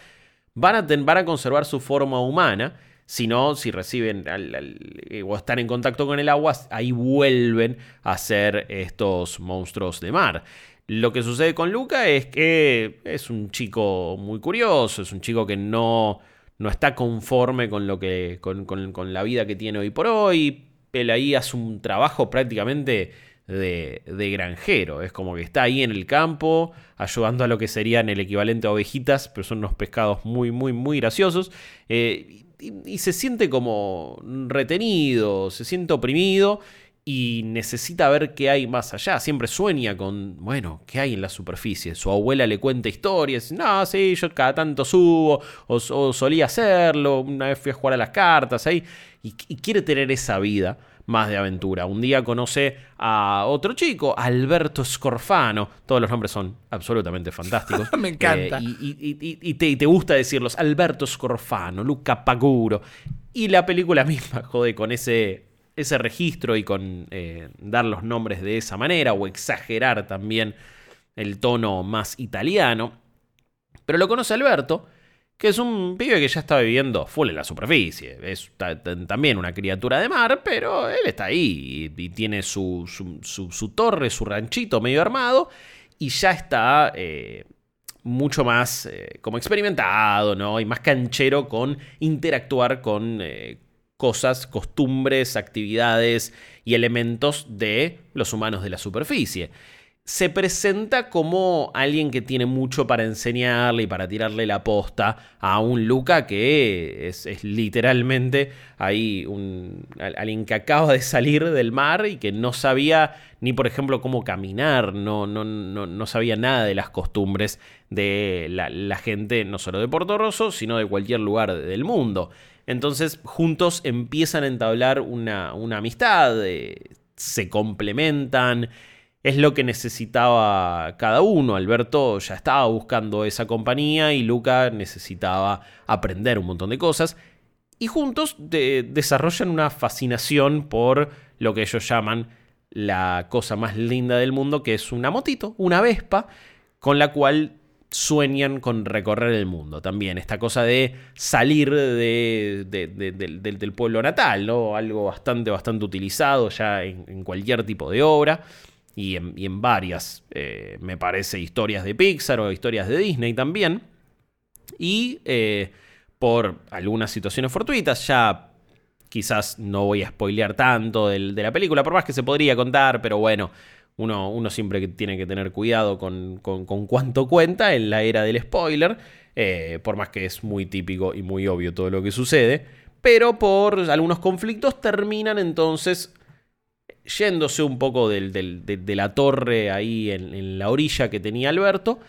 van a, conservar su forma humana. Si no, si reciben eh, o están en contacto con el agua, ahí vuelven a ser estos monstruos de mar. Lo que sucede con Luca es que es un chico muy curioso, es un chico que no, no está conforme con, lo que, con, con- con la vida que tiene hoy por hoy. Él ahí hace un trabajo prácticamente de, de granjero. Es como que está ahí en el campo, ayudando a lo que serían el equivalente a ovejitas, pero son unos pescados muy, muy, muy graciosos. Eh, y, y se siente como retenido, se siente oprimido y necesita ver qué hay más allá. Siempre sueña con, bueno, qué hay en la superficie. Su abuela le cuenta historias. No, sí, yo cada tanto subo, o, o solía hacerlo. Una vez fui a jugar a las cartas ahí. Y, y quiere tener esa vida más de aventura. Un día conoce a otro chico, Alberto Scorfano. Todos los nombres son absolutamente fantásticos. Me encanta. Eh, y, y- y- y te, y te gusta decirlos. Alberto Scorfano, Luca Paguro. Y la película misma jode con ese, ese registro y con eh, dar los nombres de esa manera o exagerar también el tono más italiano. Pero lo conoce Alberto, que es un pibe que ya está viviendo full en la superficie. Es ta- ta- también una criatura de mar, pero él está ahí y, tiene su, su- su- torre, su ranchito medio armado y ya está eh, mucho más eh, como experimentado, ¿no? Y más canchero con interactuar con cosas, costumbres, actividades y elementos de los humanos de la superficie. Se presenta como alguien que tiene mucho para enseñarle y para tirarle la posta a un Luca que es, literalmente ahí un, al- alguien que acaba de salir del mar y que no sabía ni por ejemplo cómo caminar, no, no, no, no sabía nada de las costumbres de la, la gente, no solo de Porto Rosso, sino de cualquier lugar del mundo. Entonces juntos empiezan a entablar una, una amistad, eh, se complementan, es lo que necesitaba cada uno. Alberto ya estaba buscando esa compañía y Luca necesitaba aprender un montón de cosas. Y juntos de- desarrollan una fascinación por lo que ellos llaman la cosa más linda del mundo, que es una motito, una Vespa, con la cual sueñan con recorrer el mundo también. Esta cosa de salir de- de- de- del- pueblo natal, ¿no? Algo bastante, bastante utilizado ya en, cualquier tipo de obra y en, en varias, eh, me parece, historias de Pixar o historias de Disney también. Y eh, por algunas situaciones fortuitas, ya quizás no voy a spoilear tanto de la película, por más que se podría contar, pero bueno, uno, uno siempre tiene que tener cuidado con, con, cuánto cuenta en la era del spoiler, eh, por más que es muy típico y muy obvio todo lo que sucede, pero por algunos conflictos terminan entonces yéndose un poco de, la torre ahí en, la orilla que tenía Alberto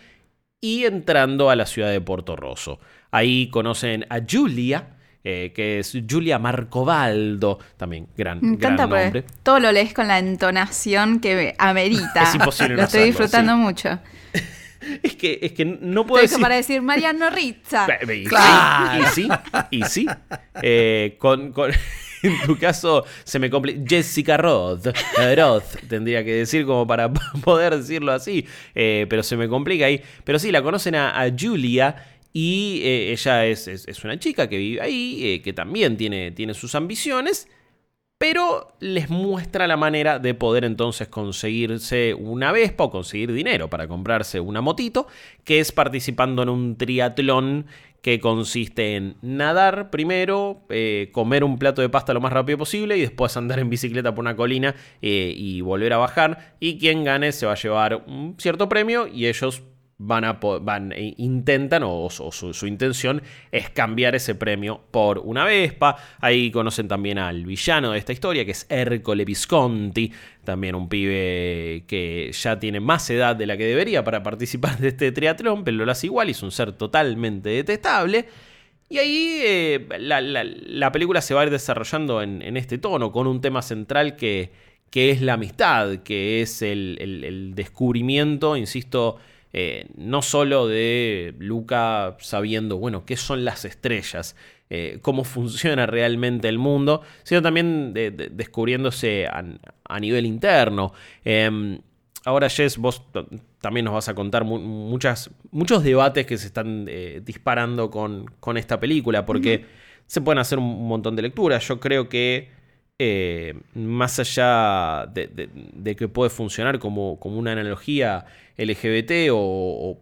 y entrando a la ciudad de Porto Rosso. Ahí conocen a Julia, eh, que es Julia Marcobaldo, también gran, Me encanta gran nombre. Todo lo lees con la entonación que amerita. Es imposible Lo estoy disfrutando mucho. Es que, es que no puedo decir... para decir Mariano Rizza. Y sí, y sí. Eh, con, en tu caso se me complica. Jessica Roth. Roth, tendría que decir como para poder decirlo así. Eh, pero se me complica ahí. Pero sí, la conocen a, Julia. Y eh, ella es, es, una chica que vive ahí, eh, que también tiene, tiene sus ambiciones pero les muestra la manera de poder entonces conseguirse una Vespa o conseguir dinero para comprarse una motito, que es participando en un triatlón que consiste en nadar primero, eh, comer un plato de pasta lo más rápido posible y después andar en bicicleta por una colina y volver a bajar. Y quien gane se va a llevar un cierto premio y ellos van a van, e intentan o, su, intención es cambiar ese premio por una Vespa. Ahí conocen también al villano de esta historia que es Ercole Visconti, también un pibe que ya tiene más edad de la que debería para participar de este triatlón, pero lo hace igual y es un ser totalmente detestable. Y ahí eh, la, película se va a ir desarrollando en, este tono, con un tema central que, que es la amistad, que es el, el descubrimiento, insisto, eh, no solo de Luca sabiendo, bueno, qué son las estrellas, eh, cómo funciona realmente el mundo, sino también descubriéndose a, nivel interno. Em, ahora, Jess, vos también nos vas a contar muchas, muchos debates que se están eh, disparando con, con, esta película, porque se pueden hacer un montón de lecturas. Yo creo que más allá de, que puede funcionar como, como una analogía LGBT o,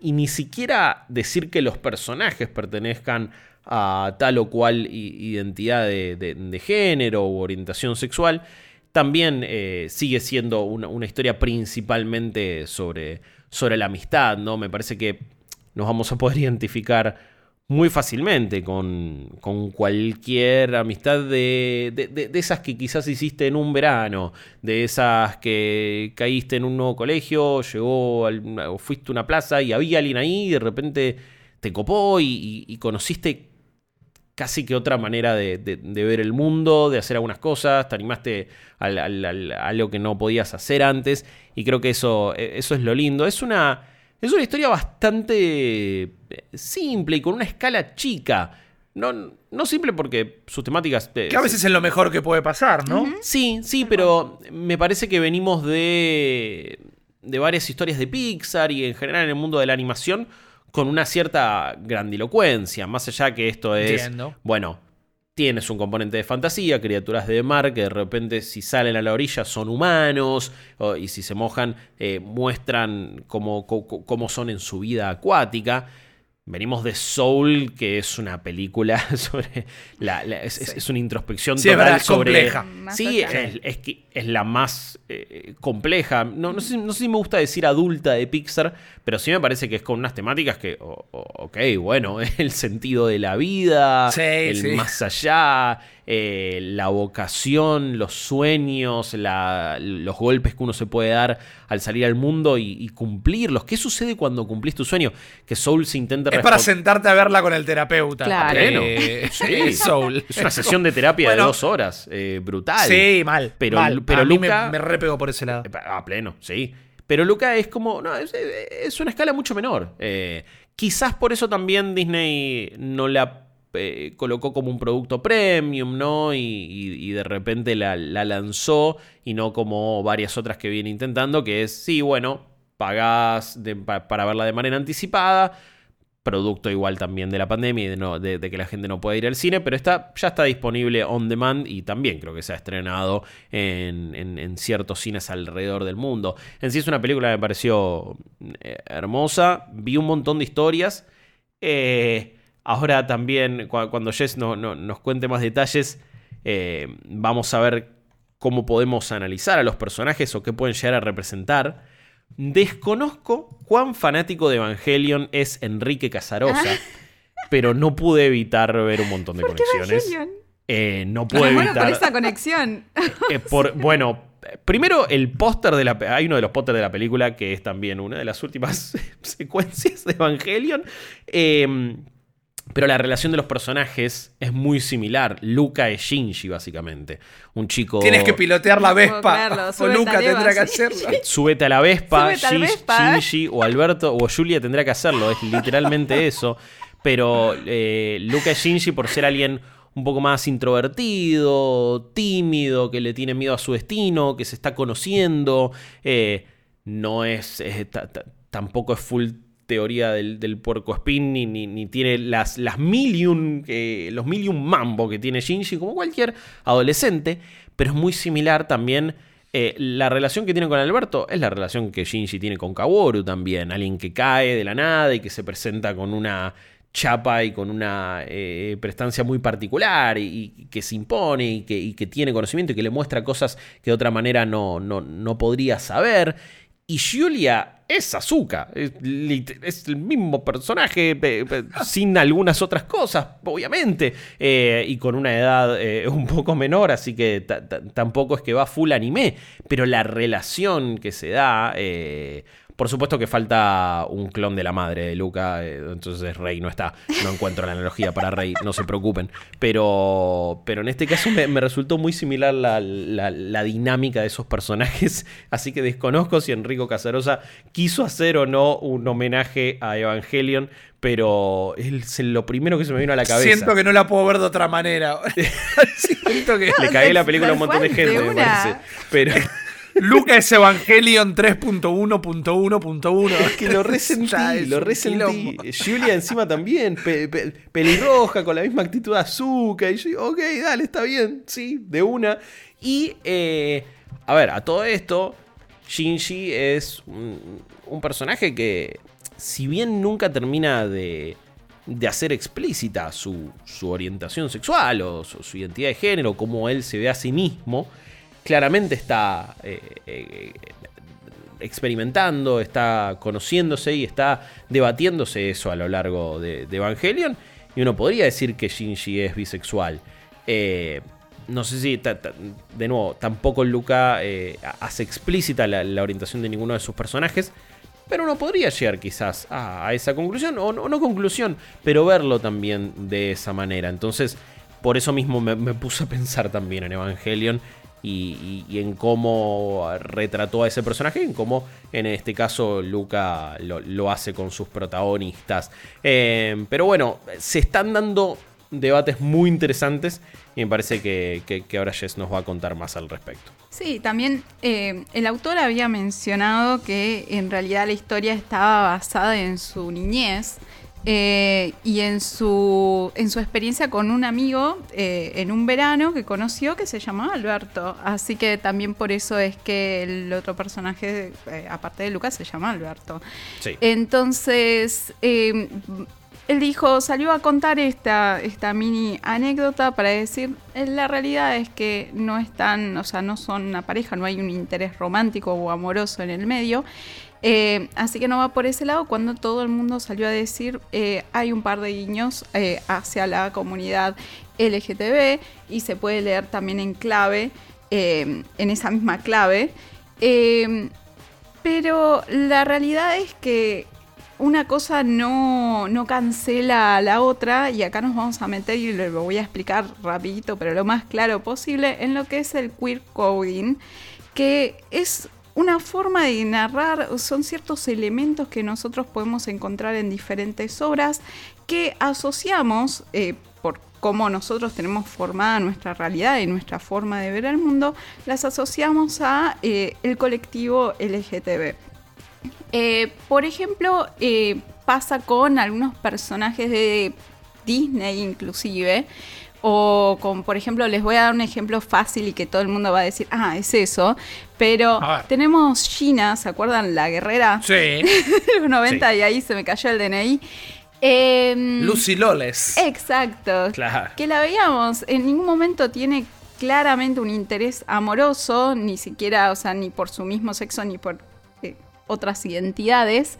y ni siquiera decir que los personajes pertenezcan a tal o cual identidad de, género o orientación sexual, también eh, sigue siendo una, historia principalmente sobre, sobre la amistad, ¿no? Me parece que nos vamos a poder identificar muy fácilmente con, cualquier amistad de, esas que quizás hiciste en un verano, de esas que caíste en un nuevo colegio, llegó o fuiste a una plaza y había alguien ahí y de repente te copó y, conociste casi que otra manera de, ver el mundo, de hacer algunas cosas, te animaste a, a, algo que no podías hacer antes y creo que eso, eso es lo lindo. Es una es una historia bastante eh, simple y con una escala chica. No, no simple porque sus temáticas... Eh, que a veces es lo mejor que puede pasar, ¿no? Sí, sí, pero me parece que venimos de, de varias historias de Pixar y en general en el mundo de la animación con una cierta grandilocuencia, más allá que esto es... Entiendo. Bueno, tienes un componente de fantasía, criaturas de mar que de repente si salen a la orilla son humanos y si se mojan eh, muestran cómo, cómo, son en su vida acuática. Venimos de Soul, que es una película sobre. La, es, una introspección total sobre. Compleja. Sí, es, es, la más eh, compleja. No, no, sé, no, sé, si me gusta decir adulta de Pixar, pero sí me parece que es con unas temáticas que. ok, bueno, el sentido de la vida, el más allá, eh, la vocación, los sueños, los golpes que uno se puede dar al salir al mundo y, cumplirlos. ¿Qué sucede cuando cumplís tu sueño? Que Soul se intenta... Es para sentarte a verla con el terapeuta. Claro. Eh, sí. Soul. Es una sesión de terapia de dos horas. Eh, brutal. Sí, mal. Pero, mal. Pero Luca... me, me repego por ese lado. A pleno, sí. Pero Luca es como. No, es, una escala mucho menor. quizás por eso también Disney no la eh, colocó como un producto premium, ¿no? Y, de repente la, lanzó y no como varias otras que viene intentando, que es, sí, bueno, pagás para verla de manera anticipada, producto igual también de la pandemia y de, que la gente no puede ir al cine, pero está, ya está disponible on demand y también creo que se ha estrenado en, ciertos cines alrededor del mundo. En sí es una película que me pareció eh, hermosa, vi un montón de historias. Eh, Ahora también, cuando Jess no, nos cuente más detalles, eh, vamos a ver cómo podemos analizar a los personajes o qué pueden llegar a representar. Desconozco cuán fanático de Evangelion es Enrique Casarosa, Ah. pero no pude evitar ver un montón de ¿Por qué conexiones. Eh, no pude bueno, por evitar. esa conexión. Eh, por, bueno, primero el póster de la hay uno de los pósters de la película que es también una de las últimas secuencias de Evangelion. Eh, pero la relación de los personajes es muy similar. Luca es Shinji, básicamente. Un chico. Tienes que pilotear la Vespa. O Luca Eva, tendrá que hacerlo. Súbete a la Vespa. Shinji o Alberto o Julia tendrá que hacerlo, es literalmente eso. Pero eh, Luca es Shinji por ser alguien un poco más introvertido, tímido, que le tiene miedo a su destino, que se está conociendo. eh, no es. ta- tampoco es full teoría del, puerco spin, ni, tiene las, las mil y un, eh, los mil mambo que tiene Shinji, como cualquier adolescente, pero es muy similar también. eh, la relación que tiene con Alberto es la relación que Shinji tiene con Kaworu también. Alguien que cae de la nada y que se presenta con una chapa y con una eh, prestancia muy particular y, que se impone y que, y que tiene conocimiento y que le muestra cosas que de otra manera no, no, no podría saber. Y Julia es Azuka, es, el mismo personaje, pe- pe- sin algunas otras cosas, obviamente, eh, y con una edad eh, un poco menor, así que ta- ta- tampoco es que va full anime, pero la relación que se da, eh, por supuesto que falta un clon de la madre de Luca, eh, entonces Rey no está, no encuentro la analogía para Rey, no se preocupen, pero, pero en este caso me, me resultó muy similar la, la- la dinámica de esos personajes, así que desconozco si Enrico Casarosa quiso hacer o no un homenaje a Evangelion, pero es lo primero que se me vino a la cabeza. Siento que no la puedo ver de otra manera. Siento que Le cagué la película a un montón de gente, me parece. Pero Luca es Evangelion 3.1.1.1. es que lo resentí, es lo resentí. Julia encima también, pe- pe- pelirroja, con la misma actitud de azúcar. Y yo ok, dale, está bien, sí, de una. Y, eh, a ver, a todo esto, Shinji es un, un personaje que, si bien nunca termina de, de hacer explícita su, su orientación sexual o su, su identidad de género, como él se ve a sí mismo, claramente está eh, eh, experimentando, está conociéndose y está debatiéndose eso a lo largo de, Evangelion. Y uno podría decir que Shinji es bisexual. Eh, no sé si, de nuevo, tampoco Luca hace explícita la, orientación de ninguno de sus personajes. Pero uno podría llegar quizás a, esa conclusión, o no, conclusión, pero verlo también de esa manera. Entonces, por eso mismo me puse a pensar también en Evangelion y, en cómo retrató a ese personaje, en cómo en este caso Luca lo, hace con sus protagonistas. Eh, pero bueno, se están dando debates muy interesantes y me parece que, que- que ahora Jess nos va a contar más al respecto. Sí, también eh, el autor había mencionado que en realidad la historia estaba basada en su niñez eh, y en su, en su experiencia con un amigo eh, en un verano que conoció que se llamaba Alberto. Así que también por eso es que el otro personaje, eh, aparte de Lucas, se llama Alberto. Sí. Entonces, eh, él dijo, salió a contar esta, esta mini anécdota para decir, la realidad es que no están, o sea, no son una pareja, no hay un interés romántico o amoroso en el medio. Eh, así que no va por ese lado cuando todo el mundo salió a decir eh, hay un par de guiños eh, hacia la comunidad LGTB y se puede leer también en clave, en esa misma clave. Pero la realidad es que una cosa no, no cancela a la otra y acá nos vamos a meter y lo voy a explicar rapidito, pero lo más claro posible, en lo que es el queer coding, que es una forma de narrar, son ciertos elementos que nosotros podemos encontrar en diferentes obras que asociamos eh, por cómo nosotros tenemos formada nuestra realidad y nuestra forma de ver el mundo, las asociamos a eh, el colectivo LGTB. Eh, por ejemplo, pasa con algunos personajes de Disney inclusive, o con, por ejemplo, les voy a dar un ejemplo fácil y que todo el mundo va a decir, ah, es eso, pero tenemos Gina, ¿se acuerdan? La guerrera Sí. los 90 y ahí se me cayó el DNI. Em, Lucy Loles. Exacto. Claro. Que la veíamos, en ningún momento tiene claramente un interés amoroso, ni siquiera, o sea, ni por su mismo sexo ni por eh, otras identidades.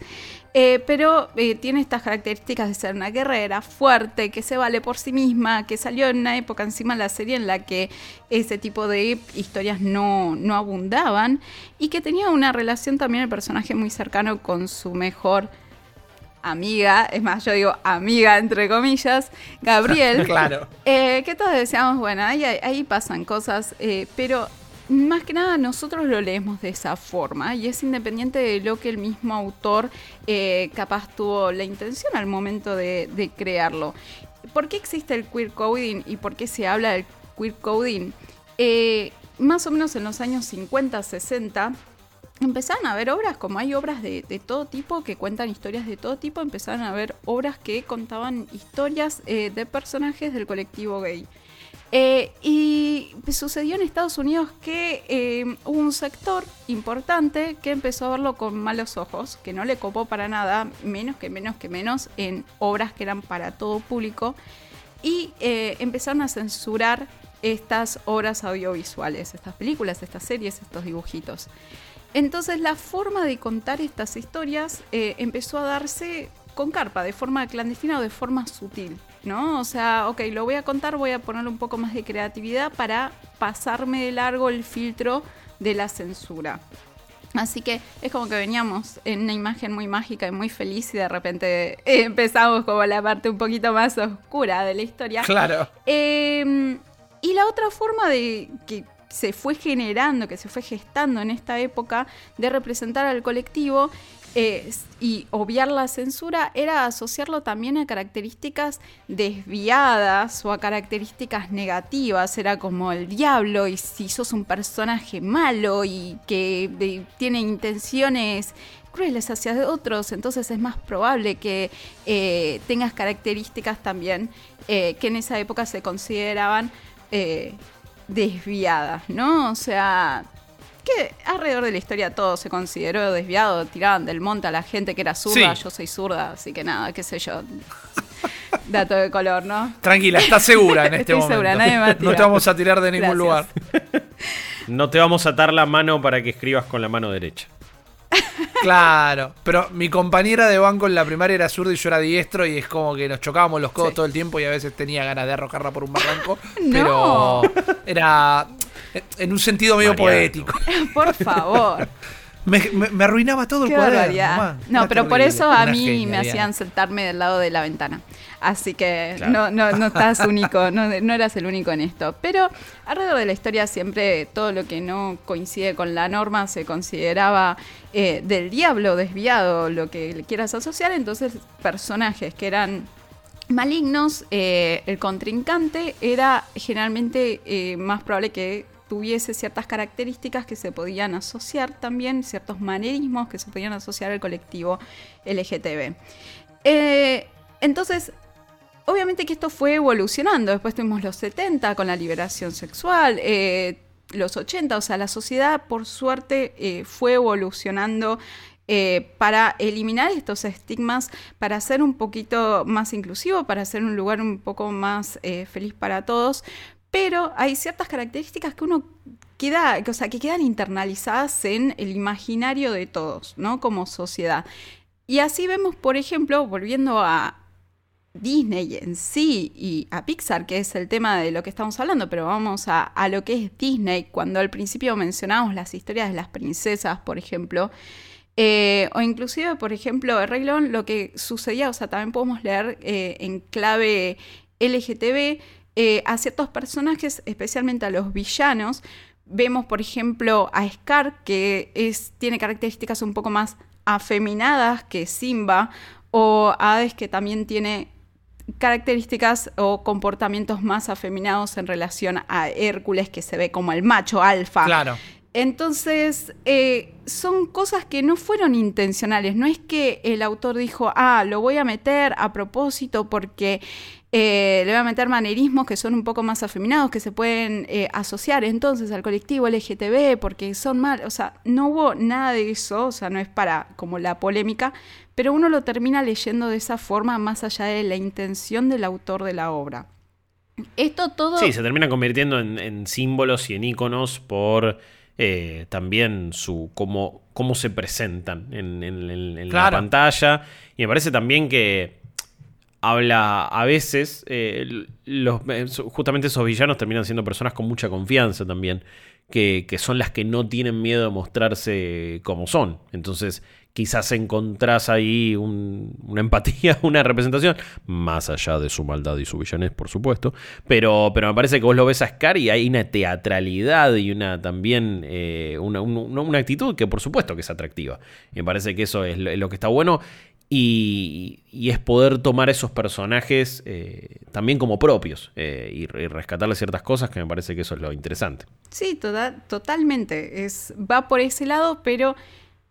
Eh, pero eh, tiene estas características de ser una guerrera fuerte, que se vale por sí misma, que salió en una época encima de la serie en la que ese tipo de historias no, no abundaban y que tenía una relación también el personaje muy cercano con su mejor amiga, es más, yo digo amiga entre comillas, Gabriel. claro. Eh, que todos decíamos, bueno, ahí, ahí pasan cosas, pero más que nada nosotros lo leemos de esa forma y es independiente de lo que el mismo autor eh, capaz tuvo la intención al momento de, crearlo. ¿Por qué existe el queer coding y por qué se habla del queer coding? Eh, más o menos en los años 50, 60, empezaron a haber obras, como hay obras de, todo tipo que cuentan historias de todo tipo, empezaron a haber obras que contaban historias eh, de personajes del colectivo gay. Eh, y sucedió en Estados Unidos que eh, hubo un sector importante que empezó a verlo con malos ojos, que no le copó para nada, menos que menos que menos, en obras que eran para todo público, y eh, empezaron a censurar estas obras audiovisuales, estas películas, estas series, estos dibujitos. Entonces la forma de contar estas historias empezó a darse con carpa, de forma clandestina o de forma sutil. ¿No? O sea, ok, lo voy a contar, voy a poner un poco más de creatividad para pasarme de largo el filtro de la censura. Así que es como que veníamos en una imagen muy mágica y muy feliz y de repente empezamos como la parte un poquito más oscura de la historia. Claro. Em, y la otra forma de que se fue generando, que se fue gestando en esta época de representar al colectivo y obviar la censura era asociarlo también a características desviadas o a características negativas. Era como el diablo y si sos un personaje malo y que tiene intenciones crueles hacia otros, entonces es más probable que eh, tengas características también eh, que en esa época se consideraban eh, desviadas, ¿no? O sea, que alrededor de la historia todo se consideró desviado, tiraban del monte a la gente que era zurda, yo soy zurda, así que nada, qué sé yo. Dato de color, ¿no? Tranquila, estás segura en este Estoy Segura, nadie me No te vamos a tirar de ningún lugar. No te vamos a atar la mano para que escribas con la mano derecha. Claro, pero mi compañera de banco en la primaria era zurda y yo era diestro y es como que nos chocábamos los codos todo el tiempo y a veces tenía ganas de arrojarla por un barranco. Pero era en un sentido medio poético. Por favor. Me, arruinaba todo el cuaderno. No, pero por eso a mí me hacían sentarme del lado de la ventana. Así que no, no, no estás único, no, no, eras el único en esto. Pero alrededor de la historia siempre todo lo que no coincide con la norma se consideraba eh, del diablo desviado, lo que le quieras asociar. Entonces personajes que eran malignos, eh, el contrincante era generalmente eh, más probable que tuviese ciertas características que se podían asociar también, ciertos manerismos que se podían asociar al colectivo LGTB. Eh, entonces, obviamente que esto fue evolucionando. Después tuvimos los 70 con la liberación sexual, eh, los 80, o sea, la sociedad por suerte eh, fue evolucionando para eliminar estos estigmas, para ser un poquito más inclusivo, para ser un lugar un poco más feliz para todos, pero hay ciertas características que uno queda, o sea, que quedan internalizadas en el imaginario de todos, ¿no? Como sociedad. Y así vemos, por ejemplo, volviendo a Disney en sí y a Pixar, que es el tema de lo que estamos hablando, pero vamos a, lo que es Disney, cuando al principio mencionamos las historias de las princesas, por ejemplo, eh, o inclusive, por ejemplo, el Rey lo que sucedía, o sea, también podemos leer eh, en clave LGTB, eh, a ciertos personajes, especialmente a los villanos. Vemos, por ejemplo, a Scar, que es, tiene características un poco más afeminadas que Simba, o a Hades, que también tiene características o comportamientos más afeminados en relación a Hércules, que se ve como el macho alfa. Claro. Entonces, eh, son cosas que no fueron intencionales. No es que el autor dijo, ah, lo voy a meter a propósito porque eh, le voy a meter manerismos que son un poco más afeminados, que se pueden eh, asociar entonces al colectivo LGTB porque son mal. O sea, no hubo nada de eso, o sea, no es para como la polémica, pero uno lo termina leyendo de esa forma más allá de la intención del autor de la obra. Esto todo... Sí, se termina convirtiendo en, símbolos y en iconos por eh, también su cómo, cómo se presentan en, la pantalla. Y me parece también que habla a veces, eh, los, justamente esos villanos terminan siendo personas con mucha confianza también, que, que, son las que no tienen miedo de mostrarse como son. Entonces, quizás encontrás ahí una empatía, una representación, más allá de su maldad y su villanés, por supuesto. Pero, pero me parece que vos lo ves a Scar y hay una teatralidad y una también eh, una, actitud que por supuesto que es atractiva. me parece que eso es lo, que está bueno. Y, es poder tomar esos personajes eh, también como propios eh, y, rescatarle ciertas cosas que me parece que eso es lo interesante. Sí, toda, totalmente. Es, va por ese lado, pero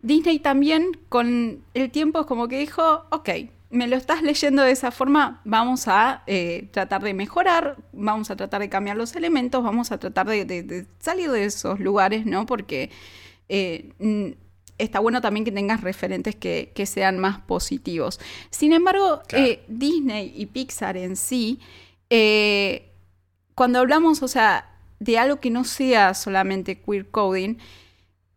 Disney también con el tiempo es como que dijo, ok, me lo estás leyendo de esa forma, vamos a eh, tratar de mejorar, vamos a tratar de cambiar los elementos, vamos a tratar de, salir de esos lugares, ¿no? Porque está bueno también que tengas referentes que, sean más positivos. Sin embargo, eh, Disney y Pixar en sí, cuando hablamos, o sea, de algo que no sea solamente queer coding,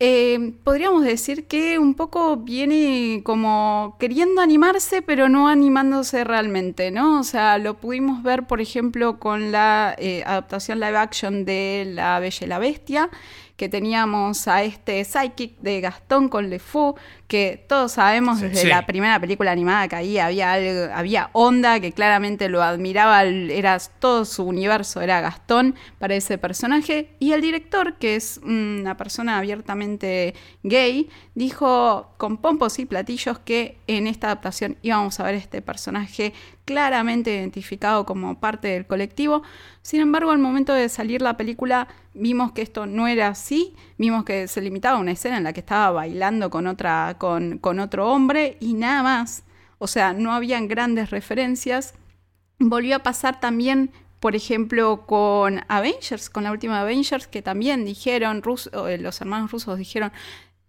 eh, podríamos decir que un poco viene como queriendo animarse, pero no animándose realmente, ¿no? O sea, lo pudimos ver, por ejemplo, con la eh, adaptación live action de La Bella y la Bestia, que teníamos a este psychic de Gastón con Le Fou, que todos sabemos desde la primera película animada que ahí había, había onda, que claramente lo admiraba, era todo su universo, era Gastón para ese personaje. Y el director, que es una persona abiertamente gay, dijo con pompos y platillos que en esta adaptación íbamos a ver este personaje claramente identificado como parte del colectivo. Sin embargo, al momento de salir la película, vimos que esto no era así, vimos que se limitaba a una escena en la que estaba bailando con, otra, con, otro hombre y nada más. O sea, no habían grandes referencias. Volvió a pasar también por ejemplo, con Avengers, con la última Avengers, que también dijeron, eh, los hermanos rusos dijeron,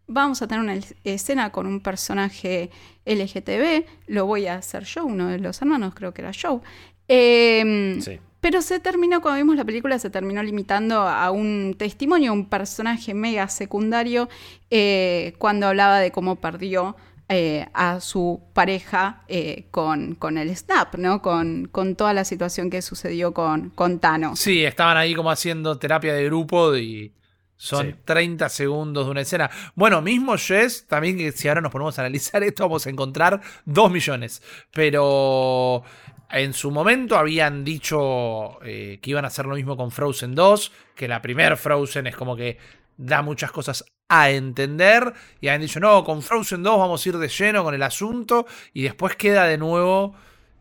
vamos a tener una escena con un personaje LGTB, lo voy a hacer yo, uno de los hermanos creo que era Joe. Em, pero se terminó, cuando vimos la película, se terminó limitando a un testimonio, un personaje mega secundario, eh, cuando hablaba de cómo perdió eh, a su pareja eh, con, con, el Snap, ¿no? Con, con, toda la situación que sucedió con, con Thanos. Sí, estaban ahí como haciendo terapia de grupo y son 30 segundos de una escena. Bueno, mismo Jess, también que si ahora nos ponemos a analizar esto, vamos a encontrar 2 millones. Pero en su momento habían dicho eh, que iban a hacer lo mismo con Frozen 2, que la primer Frozen es como que da muchas cosas a entender. Y habían dicho, no, con Frozen 2 vamos a ir de lleno con el asunto. Y después queda de nuevo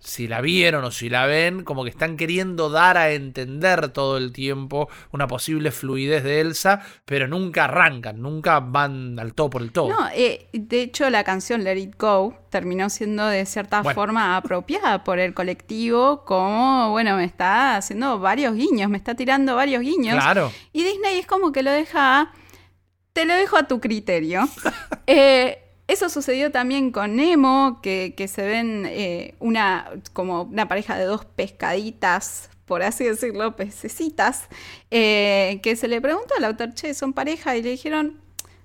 si la vieron o si la ven, como que están queriendo dar a entender todo el tiempo una posible fluidez de Elsa, pero nunca arrancan, nunca van al todo por el todo. No, eh, de hecho la canción Let It Go terminó siendo de cierta forma apropiada por el colectivo, como, bueno, me está haciendo varios guiños, me está tirando varios guiños. Claro. Y Disney es como que lo deja, te lo dejo a tu criterio. eh, eso sucedió también con Nemo, que, se ven eh, una, como una pareja de dos pescaditas, por así decirlo, pececitas, eh, que se le preguntó al autor, che, son pareja, y le dijeron,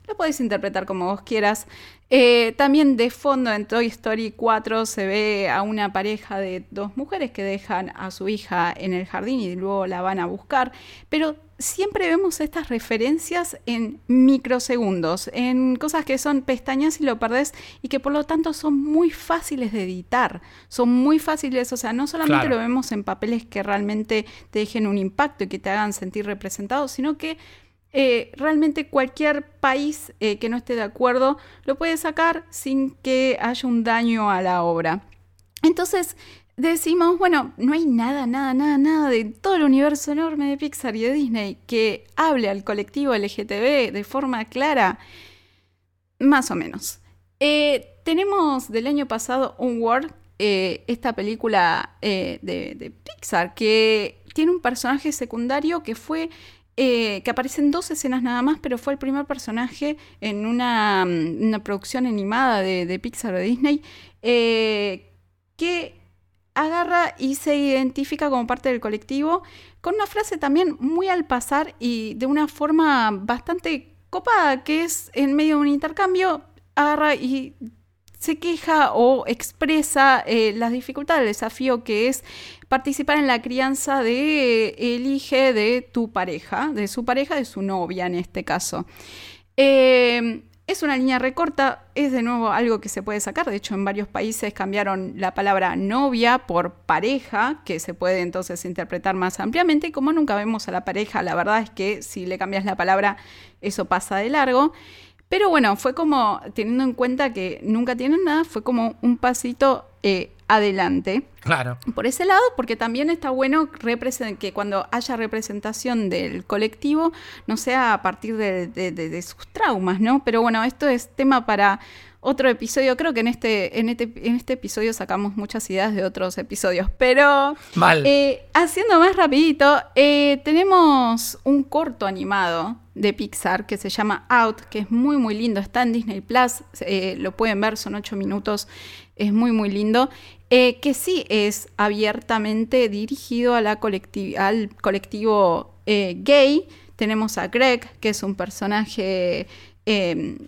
lo podés interpretar como vos quieras. Eh, también de fondo en Toy Story 4 se ve a una pareja de dos mujeres que dejan a su hija en el jardín y luego la van a buscar, pero siempre vemos estas referencias en microsegundos, en cosas que son pestañas y lo perdés y que por lo tanto son muy fáciles de editar, son muy fáciles, o sea, no solamente lo vemos en papeles que realmente te dejen un impacto y que te hagan sentir representado, sino que eh, realmente cualquier país eh, que no esté de acuerdo lo puede sacar sin que haya un daño a la obra. Entonces decimos, bueno, no hay nada, nada, nada, nada de todo el universo enorme de Pixar y de Disney que hable al colectivo LGTB de forma clara. Más o menos. Eh, tenemos del año pasado un Word, esta película de Pixar, que tiene un personaje secundario que fue eh, que aparece en dos escenas nada más, pero fue el primer personaje en una, mm, producción animada de, Pixar o Disney, eh, que agarra y se identifica como parte del colectivo con una frase también muy al pasar y de una forma bastante copada, que es en medio de un intercambio, agarra y se queja o expresa eh, las dificultades, el desafío que es participar en la crianza de el hijo de tu pareja, de su pareja, de su novia en este caso. Eh, es una línea recorta, es de nuevo algo que se puede sacar. De hecho, en varios países cambiaron la palabra novia por pareja, que se puede entonces interpretar más ampliamente. como nunca vemos a la pareja, la verdad es que si le cambias la palabra, eso pasa de largo. Pero bueno, fue como, teniendo en cuenta que nunca tienen nada, fue como un pasito eh, adelante. Claro. Por ese lado, porque también está bueno que cuando haya representación del colectivo no sea a partir de, sus traumas, ¿no? Pero bueno, esto es tema para otro episodio. Creo que en este, en este, en este episodio sacamos muchas ideas de otros episodios. Pero Mal. Eh, haciendo más rapidito, eh, tenemos un corto animado de Pixar que se llama Out, que es muy muy lindo, está en Disney Plus, eh, lo pueden ver, son ocho minutos, es muy muy lindo. Eh, que sí es abiertamente dirigido al colectivo eh, gay. Tenemos a Greg, que es un personaje em,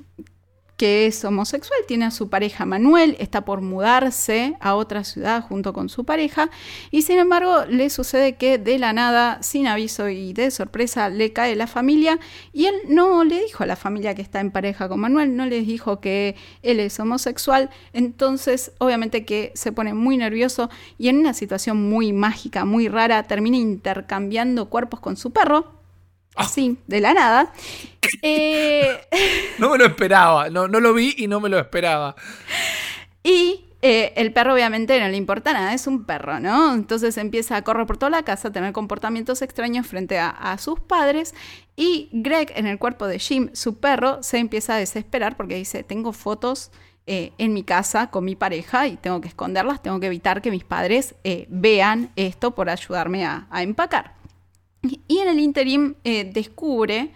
que es homosexual, tiene a su pareja Manuel, está por mudarse a otra ciudad junto con su pareja y sin embargo le sucede que de la nada, sin aviso y de sorpresa, le cae la familia y él no le dijo a la familia que está en pareja con Manuel, no les dijo que él es homosexual, entonces obviamente que se pone muy nervioso y en una situación muy mágica, muy rara, termina intercambiando cuerpos con su perro, así, de la nada. Eh, no me lo esperaba, no, no lo vi y no me lo esperaba. Y eh, el perro obviamente no le importa nada, es un perro, ¿no? Entonces empieza a correr por toda la casa, a tener comportamientos extraños frente a, sus padres y Greg en el cuerpo de Jim, su perro, se empieza a desesperar porque dice, tengo fotos eh, en mi casa con mi pareja y tengo que esconderlas, tengo que evitar que mis padres vean esto por ayudarme a empacar. Y en el interim descubre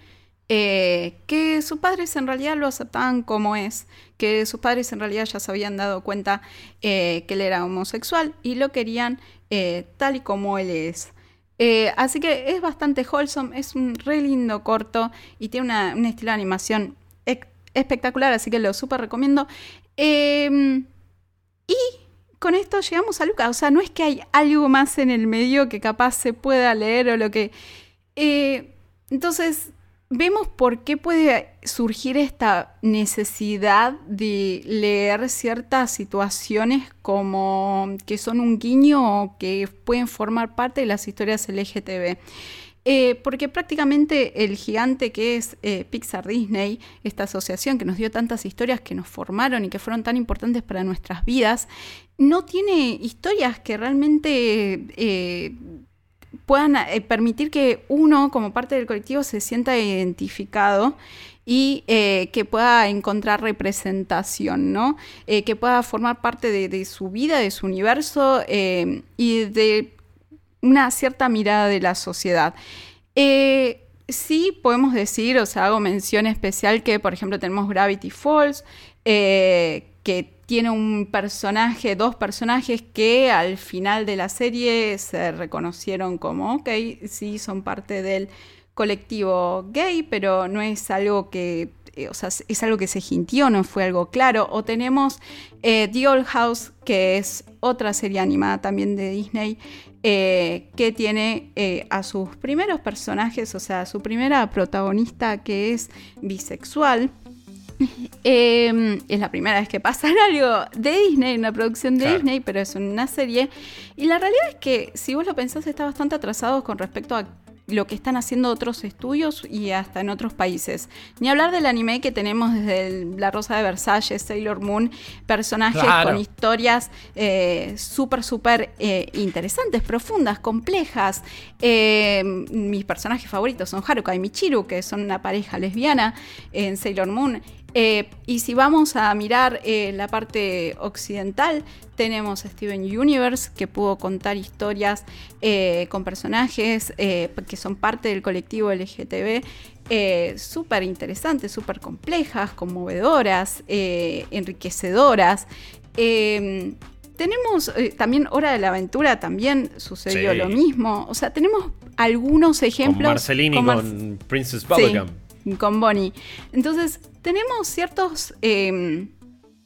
eh, que sus padres en realidad lo aceptaban como es, que sus padres en realidad ya se habían dado cuenta eh, que él era homosexual y lo querían tal y como él es. así que es bastante wholesome, es un re lindo corto y tiene una, un estilo de animación espectacular, así que lo súper recomiendo. Em, y con esto llegamos a Lucas. O sea, no es que hay algo más en el medio que capaz se pueda leer o lo que... Eh, entonces, vemos por qué puede surgir esta necesidad de leer ciertas situaciones como que son un guiño o que pueden formar parte de las historias LGTB. Eh, porque prácticamente el gigante que es eh, Pixar Disney, esta asociación que nos dio tantas historias que nos formaron y que fueron tan importantes para nuestras vidas, no tiene historias que realmente eh, puedan permitir que uno como parte del colectivo se sienta identificado y que pueda encontrar representación, ¿no? que pueda formar parte de, de, su vida, de su universo y de una cierta mirada de la sociedad. Eh, sí podemos decir, o sea, hago mención especial que, por ejemplo, tenemos Gravity Falls, eh, que tiene un personaje, dos personajes que al final de la serie se reconocieron como, ok, sí, son parte del colectivo gay, pero no es algo que eh, o sea, es algo que se sintió, no fue algo claro. O tenemos The Old House, que es otra serie animada también de Disney, eh, que tiene eh, a sus primeros personajes, o sea, su primera protagonista que es bisexual. Em, es la primera vez que pasa algo de Disney, una producción de Disney, pero es una serie. Y la realidad es que, si vos lo pensás, está bastante atrasado con respecto a lo que están haciendo otros estudios y hasta en otros países. Ni hablar del anime que tenemos desde La Rosa de Versalles, Sailor Moon, personajes con historias eh, súper, súper eh, interesantes, profundas, complejas. Eh, mis personajes favoritos son Haruka y Michiru, que son una pareja lesbiana en Sailor Moon. Eh, y si vamos a mirar eh, la parte occidental, tenemos Steven Universe, que pudo contar historias eh, con personajes que son parte del colectivo LGTB, súper interesantes, súper complejas, conmovedoras, enriquecedoras. tenemos eh, también Hora de la Aventura, también sucedió Sí. lo mismo. O sea, tenemos algunos Con ejemplos. Marcelini, con con, Princess Bubblegum. Sí, con Bonnie. Entonces, tenemos ciertos eh,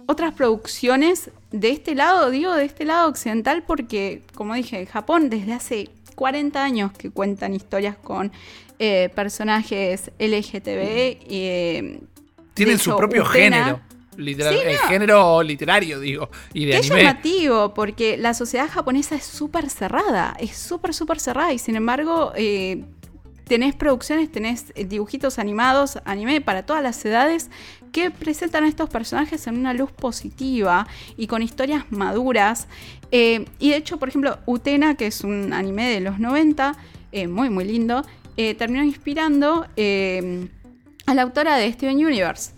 otras producciones de este lado, digo, de este lado occidental, porque, como dije, Japón desde hace 40 años que cuentan historias con eh, personajes LGTB y... eh, Tienen su propio Utena- género. Literal, Sí, el género literario, digo, y de anime. llamativo, porque la sociedad japonesa es súper cerrada, es súper, súper cerrada, y sin embargo, eh, tenés producciones, tenés eh, dibujitos animados, anime para todas las edades, que presentan a estos personajes en una luz positiva y con historias maduras. Eh, y de hecho, por ejemplo, Utena, que es un anime de los 90, eh, muy, muy lindo, terminó inspirando a la autora de Steven Universe.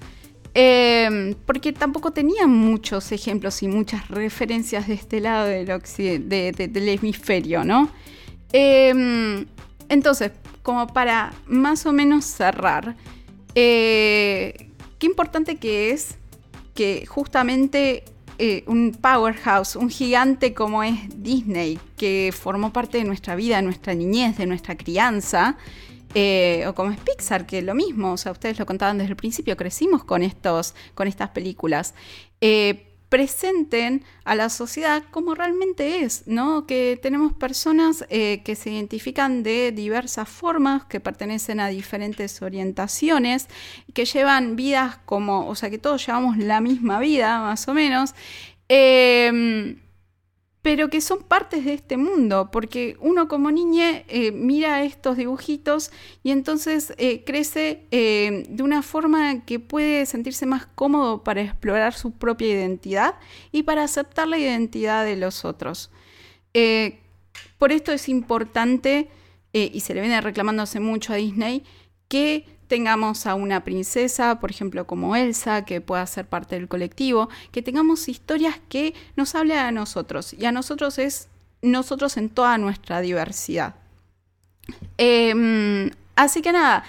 Porque tampoco tenía muchos ejemplos y muchas referencias de este lado del, hemisferio, ¿no? Entonces, como para más o menos cerrar, eh, qué importante que es que justamente eh, un powerhouse, un gigante como es Disney, que formó parte de nuestra vida, de nuestra niñez, de nuestra crianza, eh, o como es Pixar, que lo mismo, o sea, ustedes lo contaban desde el principio, crecimos con, estos, con estas películas. Presenten a la sociedad como realmente es, ¿no? Que tenemos personas eh, que se identifican de diversas formas, que pertenecen a diferentes orientaciones, que llevan vidas como, o sea, que todos llevamos la misma vida, más o menos. Eh, pero que son partes de este mundo, porque uno como niña eh, mira estos dibujitos y entonces eh, crece eh, de una forma que puede sentirse más cómodo para explorar su propia identidad y para aceptar la identidad de los otros. Por esto es importante, y se le viene reclamando hace mucho a Disney, que tengamos a una princesa, por ejemplo, como Elsa, que pueda ser parte del colectivo, que tengamos historias que nos hablen a nosotros, y a nosotros es nosotros en toda nuestra diversidad. Eh, así que nada,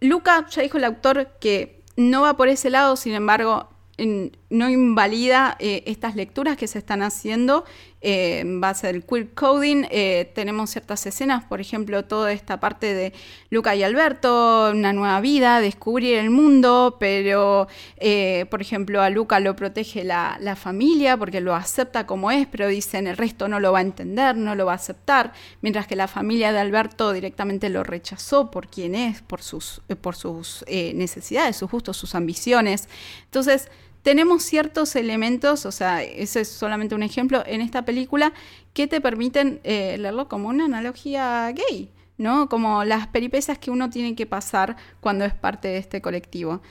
Luca ya dijo el autor que no va por ese lado, sin embargo, no invalida eh, estas lecturas que se están haciendo eh, en base del queer coding. Eh, tenemos ciertas escenas, por ejemplo, toda esta parte de Luca y Alberto, una nueva vida, descubrir el mundo, pero, eh, por ejemplo, a Luca lo protege la, la familia porque lo acepta como es, pero dicen el resto no lo va a entender, no lo va a aceptar, mientras que la familia de Alberto directamente lo rechazó por quien es, por sus, eh, por sus necesidades, sus gustos, sus ambiciones. Entonces, tenemos ciertos elementos, o sea, ese es solamente un ejemplo en esta película, que te permiten eh, leerlo como una analogía gay, ¿no? Como las peripecias que uno tiene que pasar cuando es parte de este colectivo.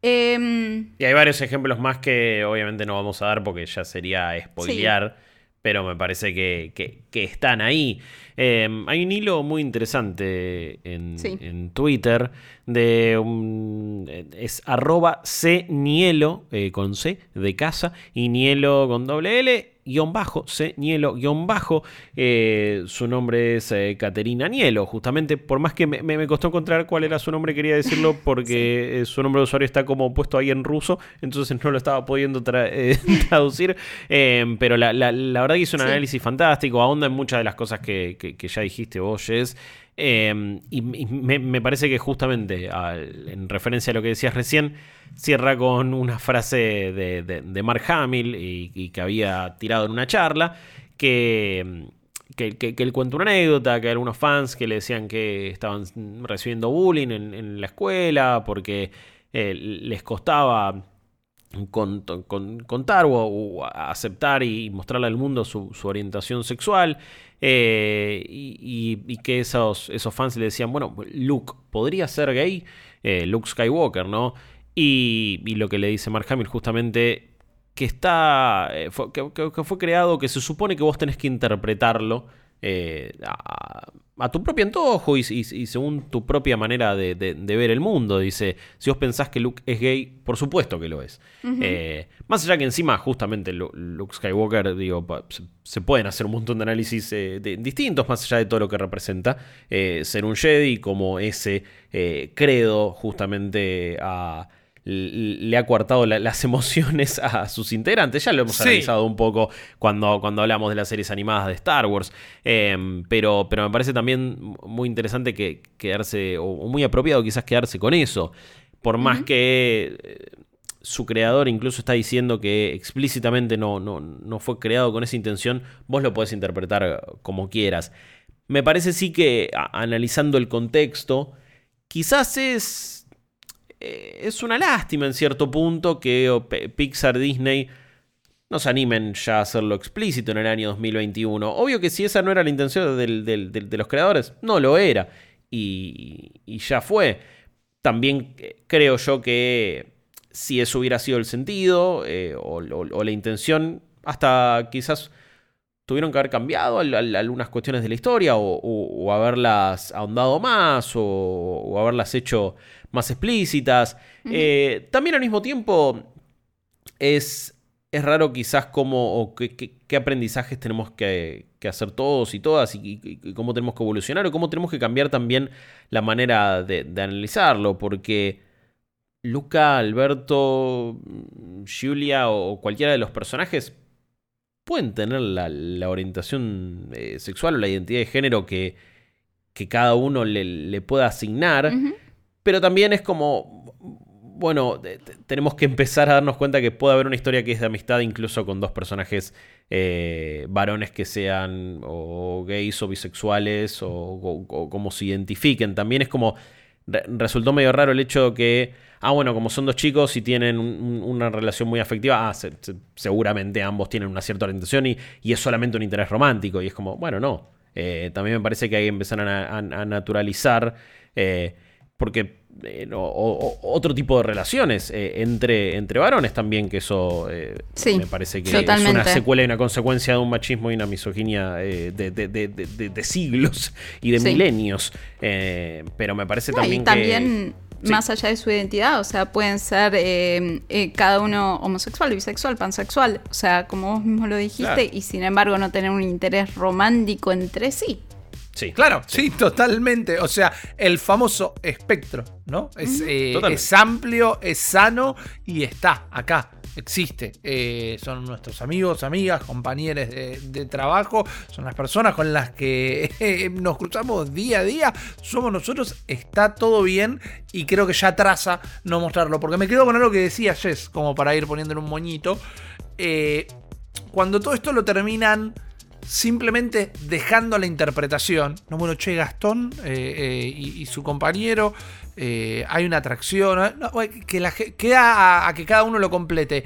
Em, Y hay varios ejemplos más que obviamente no vamos a dar porque ya sería spoilear, pero me parece que, que- que están ahí. Eh, hay un hilo muy interesante en, Sí. en Twitter de un... es arroba cnielo eh, con C de casa y nielo con doble L guion bajo, C Nielo guion bajo. eh, su nombre es eh, Caterina Nielo, justamente. Por más que me, costó encontrar cuál era su nombre, quería decirlo porque eh, su nombre de usuario está como puesto ahí en ruso, entonces no lo estaba pudiendo tra- traducir. Eh, pero la, la- la verdad que hizo un Sí. análisis fantástico, ahonda en muchas de las cosas que, que- que ya dijiste vos, Jess. Eh, y me, parece que justamente en referencia a lo que decías recién, cierra con una frase de, de- Mark Hamill y, que había tirado en una charla, que, que, que- él cuenta una anécdota, que algunos fans que le decían que estaban recibiendo bullying en, la escuela porque eh, les costaba con- con- contar o, aceptar y mostrarle al mundo su orientación sexual. Eh, y, que esos, esos fans le decían, bueno, Luke, ¿podría ser gay? Eh, Luke Skywalker, ¿no? Y, lo que le dice Mark Hamill justamente que está eh, fue, que fue creado, que se supone que vos tenés que interpretarlo eh, a, a tu propio antojo y, y- y según tu propia manera de, de- de ver el mundo. Dice, si vos pensás que Luke es gay, por supuesto que lo es. Eh, más allá que encima, justamente, Lu- Luke Skywalker, digo, se, pueden hacer un montón de análisis eh, de- distintos, más allá de todo lo que representa ser un Jedi, como ese credo justamente a le ha coartado las emociones a sus integrantes. Ya lo hemos analizado un poco cuando, cuando hablamos de las series animadas de Star Wars. Em, pero, pero me parece también muy interesante que quedarse, o muy apropiado quizás quedarse con eso. Por más que eh, su creador incluso está diciendo que explícitamente no, no, no fue creado con esa intención, vos lo podés interpretar como quieras. Me parece sí que analizando el contexto, quizás es es una lástima en cierto punto que Pixar Disney nos animen ya a hacerlo explícito en el año 2021. Obvio que si esa no era la intención de los creadores, no lo era. Y, ya fue. También eh, creo yo que si eso hubiera sido el sentido eh, o, la intención, hasta quizás tuvieron que haber cambiado algunas cuestiones de la historia o, haberlas ahondado más o haberlas hecho más explícitas. Eh, también al mismo tiempo es, es raro quizás cómo o qué, aprendizajes tenemos que, hacer todos y todas y, cómo tenemos que evolucionar o cómo tenemos que cambiar también la manera de, analizarlo, porque Luca, Alberto, Julia o cualquiera de los personajes pueden tener la, orientación eh, sexual o la identidad de género que, que cada uno le, pueda asignar. Pero también es como, bueno, tenemos que empezar a darnos cuenta que puede haber una historia que es de amistad incluso con dos personajes eh, varones que sean o gays o bisexuales o, como se identifiquen. También es como, resultó medio raro el hecho de que, ah, bueno, como son dos chicos y tienen una relación muy afectiva, ah, seguramente ambos tienen una cierta orientación y, es solamente un interés romántico. Y es como, bueno, no. Eh, también me parece que hay que empezar a, naturalizar. Eh, porque eh, otro tipo de relaciones eh, entre, entre varones también, que eso eh, me parece que es una secuela y una consecuencia de un machismo y una misoginia de, siglos y de milenios. pero me parece también, también más allá de su identidad, o sea, pueden ser cada uno homosexual, bisexual, pansexual, o sea, como vos mismo lo dijiste, y sin embargo no tener un interés romántico entre sí. Sí. Claro, sí. totalmente. O sea, el famoso espectro, ¿no? Es, eh, es amplio, es sano y está acá. Existe. Eh, son nuestros amigos, amigas, compañeros de, trabajo. Son las personas con las que eh, nos cruzamos día a día. Somos nosotros. Está todo bien. Y creo que ya traza no mostrarlo. Porque me quedo con algo que decía Jess, como para ir poniéndole un moñito. cuando todo esto lo terminan simplemente dejando la interpretación. No, bueno, che, Gastón eh, eh, y, su compañero, eh, hay una atracción, que queda a, que cada uno lo complete.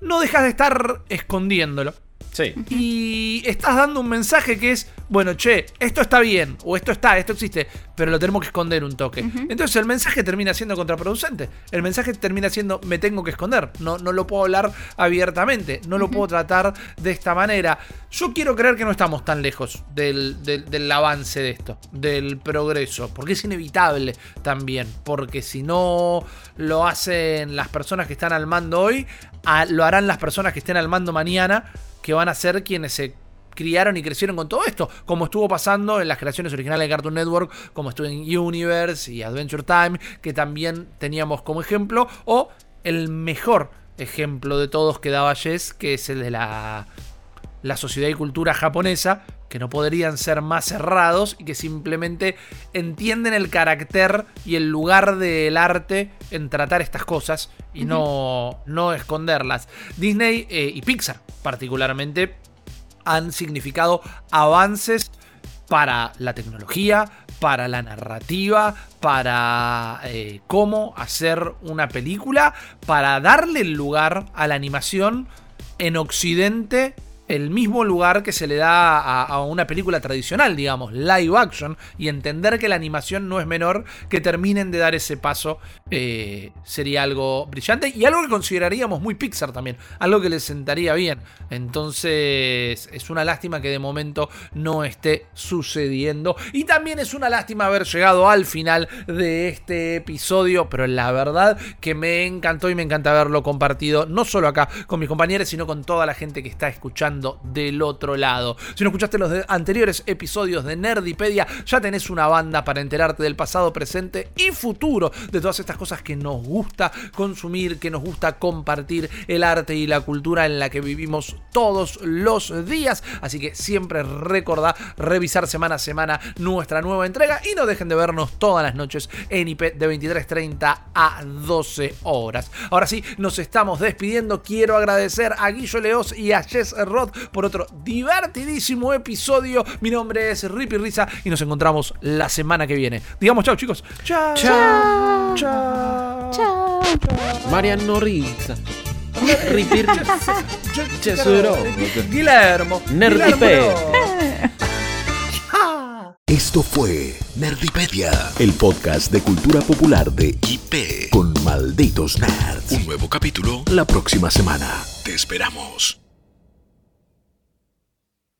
No dejas de estar escondiéndolo. Sí. Y estás dando un mensaje que es, bueno, che, esto está bien, o esto está, esto existe, pero lo tenemos que esconder un toque. Entonces el mensaje termina siendo contraproducente. El mensaje termina siendo, me tengo que esconder. No, no lo puedo hablar abiertamente, no lo puedo tratar de esta manera. Yo quiero creer que no estamos tan lejos del, del avance de esto, del progreso, porque es inevitable también, porque si no lo hacen las personas que están al mando hoy, lo harán las personas que estén al mando mañana que van a ser quienes se criaron y crecieron con todo esto, como estuvo pasando en las creaciones originales de Cartoon Network, como estuvo en Universe y Adventure Time, que también teníamos como ejemplo, o el mejor ejemplo de todos que daba Jess, que es el de la, la sociedad y cultura japonesa, que no podrían ser más cerrados y que simplemente entienden el carácter y el lugar del arte en tratar estas cosas y no, no esconderlas. Disney eh, y Pixar particularmente han significado avances para la tecnología, para la narrativa, para eh, cómo hacer una película, para darle el lugar a la animación en Occidente el mismo lugar que se le da a, una película tradicional, digamos, live action, y entender que la animación no es menor, que terminen de dar ese paso, eh, sería algo brillante y algo que consideraríamos muy Pixar también, algo que les sentaría bien. Entonces, es una lástima que de momento no esté sucediendo. Y también es una lástima haber llegado al final de este episodio, pero la verdad que me encantó y me encanta haberlo compartido, no solo acá con mis compañeros, sino con toda la gente que está escuchando del otro lado. Si no escuchaste los anteriores episodios de Nerdipedia, ya tenés una banda para enterarte del pasado, presente y futuro de todas estas cosas que nos gusta consumir, que nos gusta compartir el arte y la cultura en la que vivimos todos los días. Así que siempre recordá revisar semana a semana nuestra nueva entrega y no dejen de vernos todas las noches en IP de 23.30 a 12 horas. Ahora sí, nos estamos despidiendo. Quiero agradecer a Guillo Leos y a Jess Rod por otro divertidísimo episodio. Mi nombre es Rippy Risa y nos encontramos la semana que viene. Digamos chao, chicos. Chao. Chao. Chao. Chao. Mariano. Chesuro. Guillermo. Nerdipe. Guillermo. Esto fue Nerdipedia, el podcast de cultura popular de IP con malditos nerds. Un nuevo capítulo La próxima semana. te esperamos.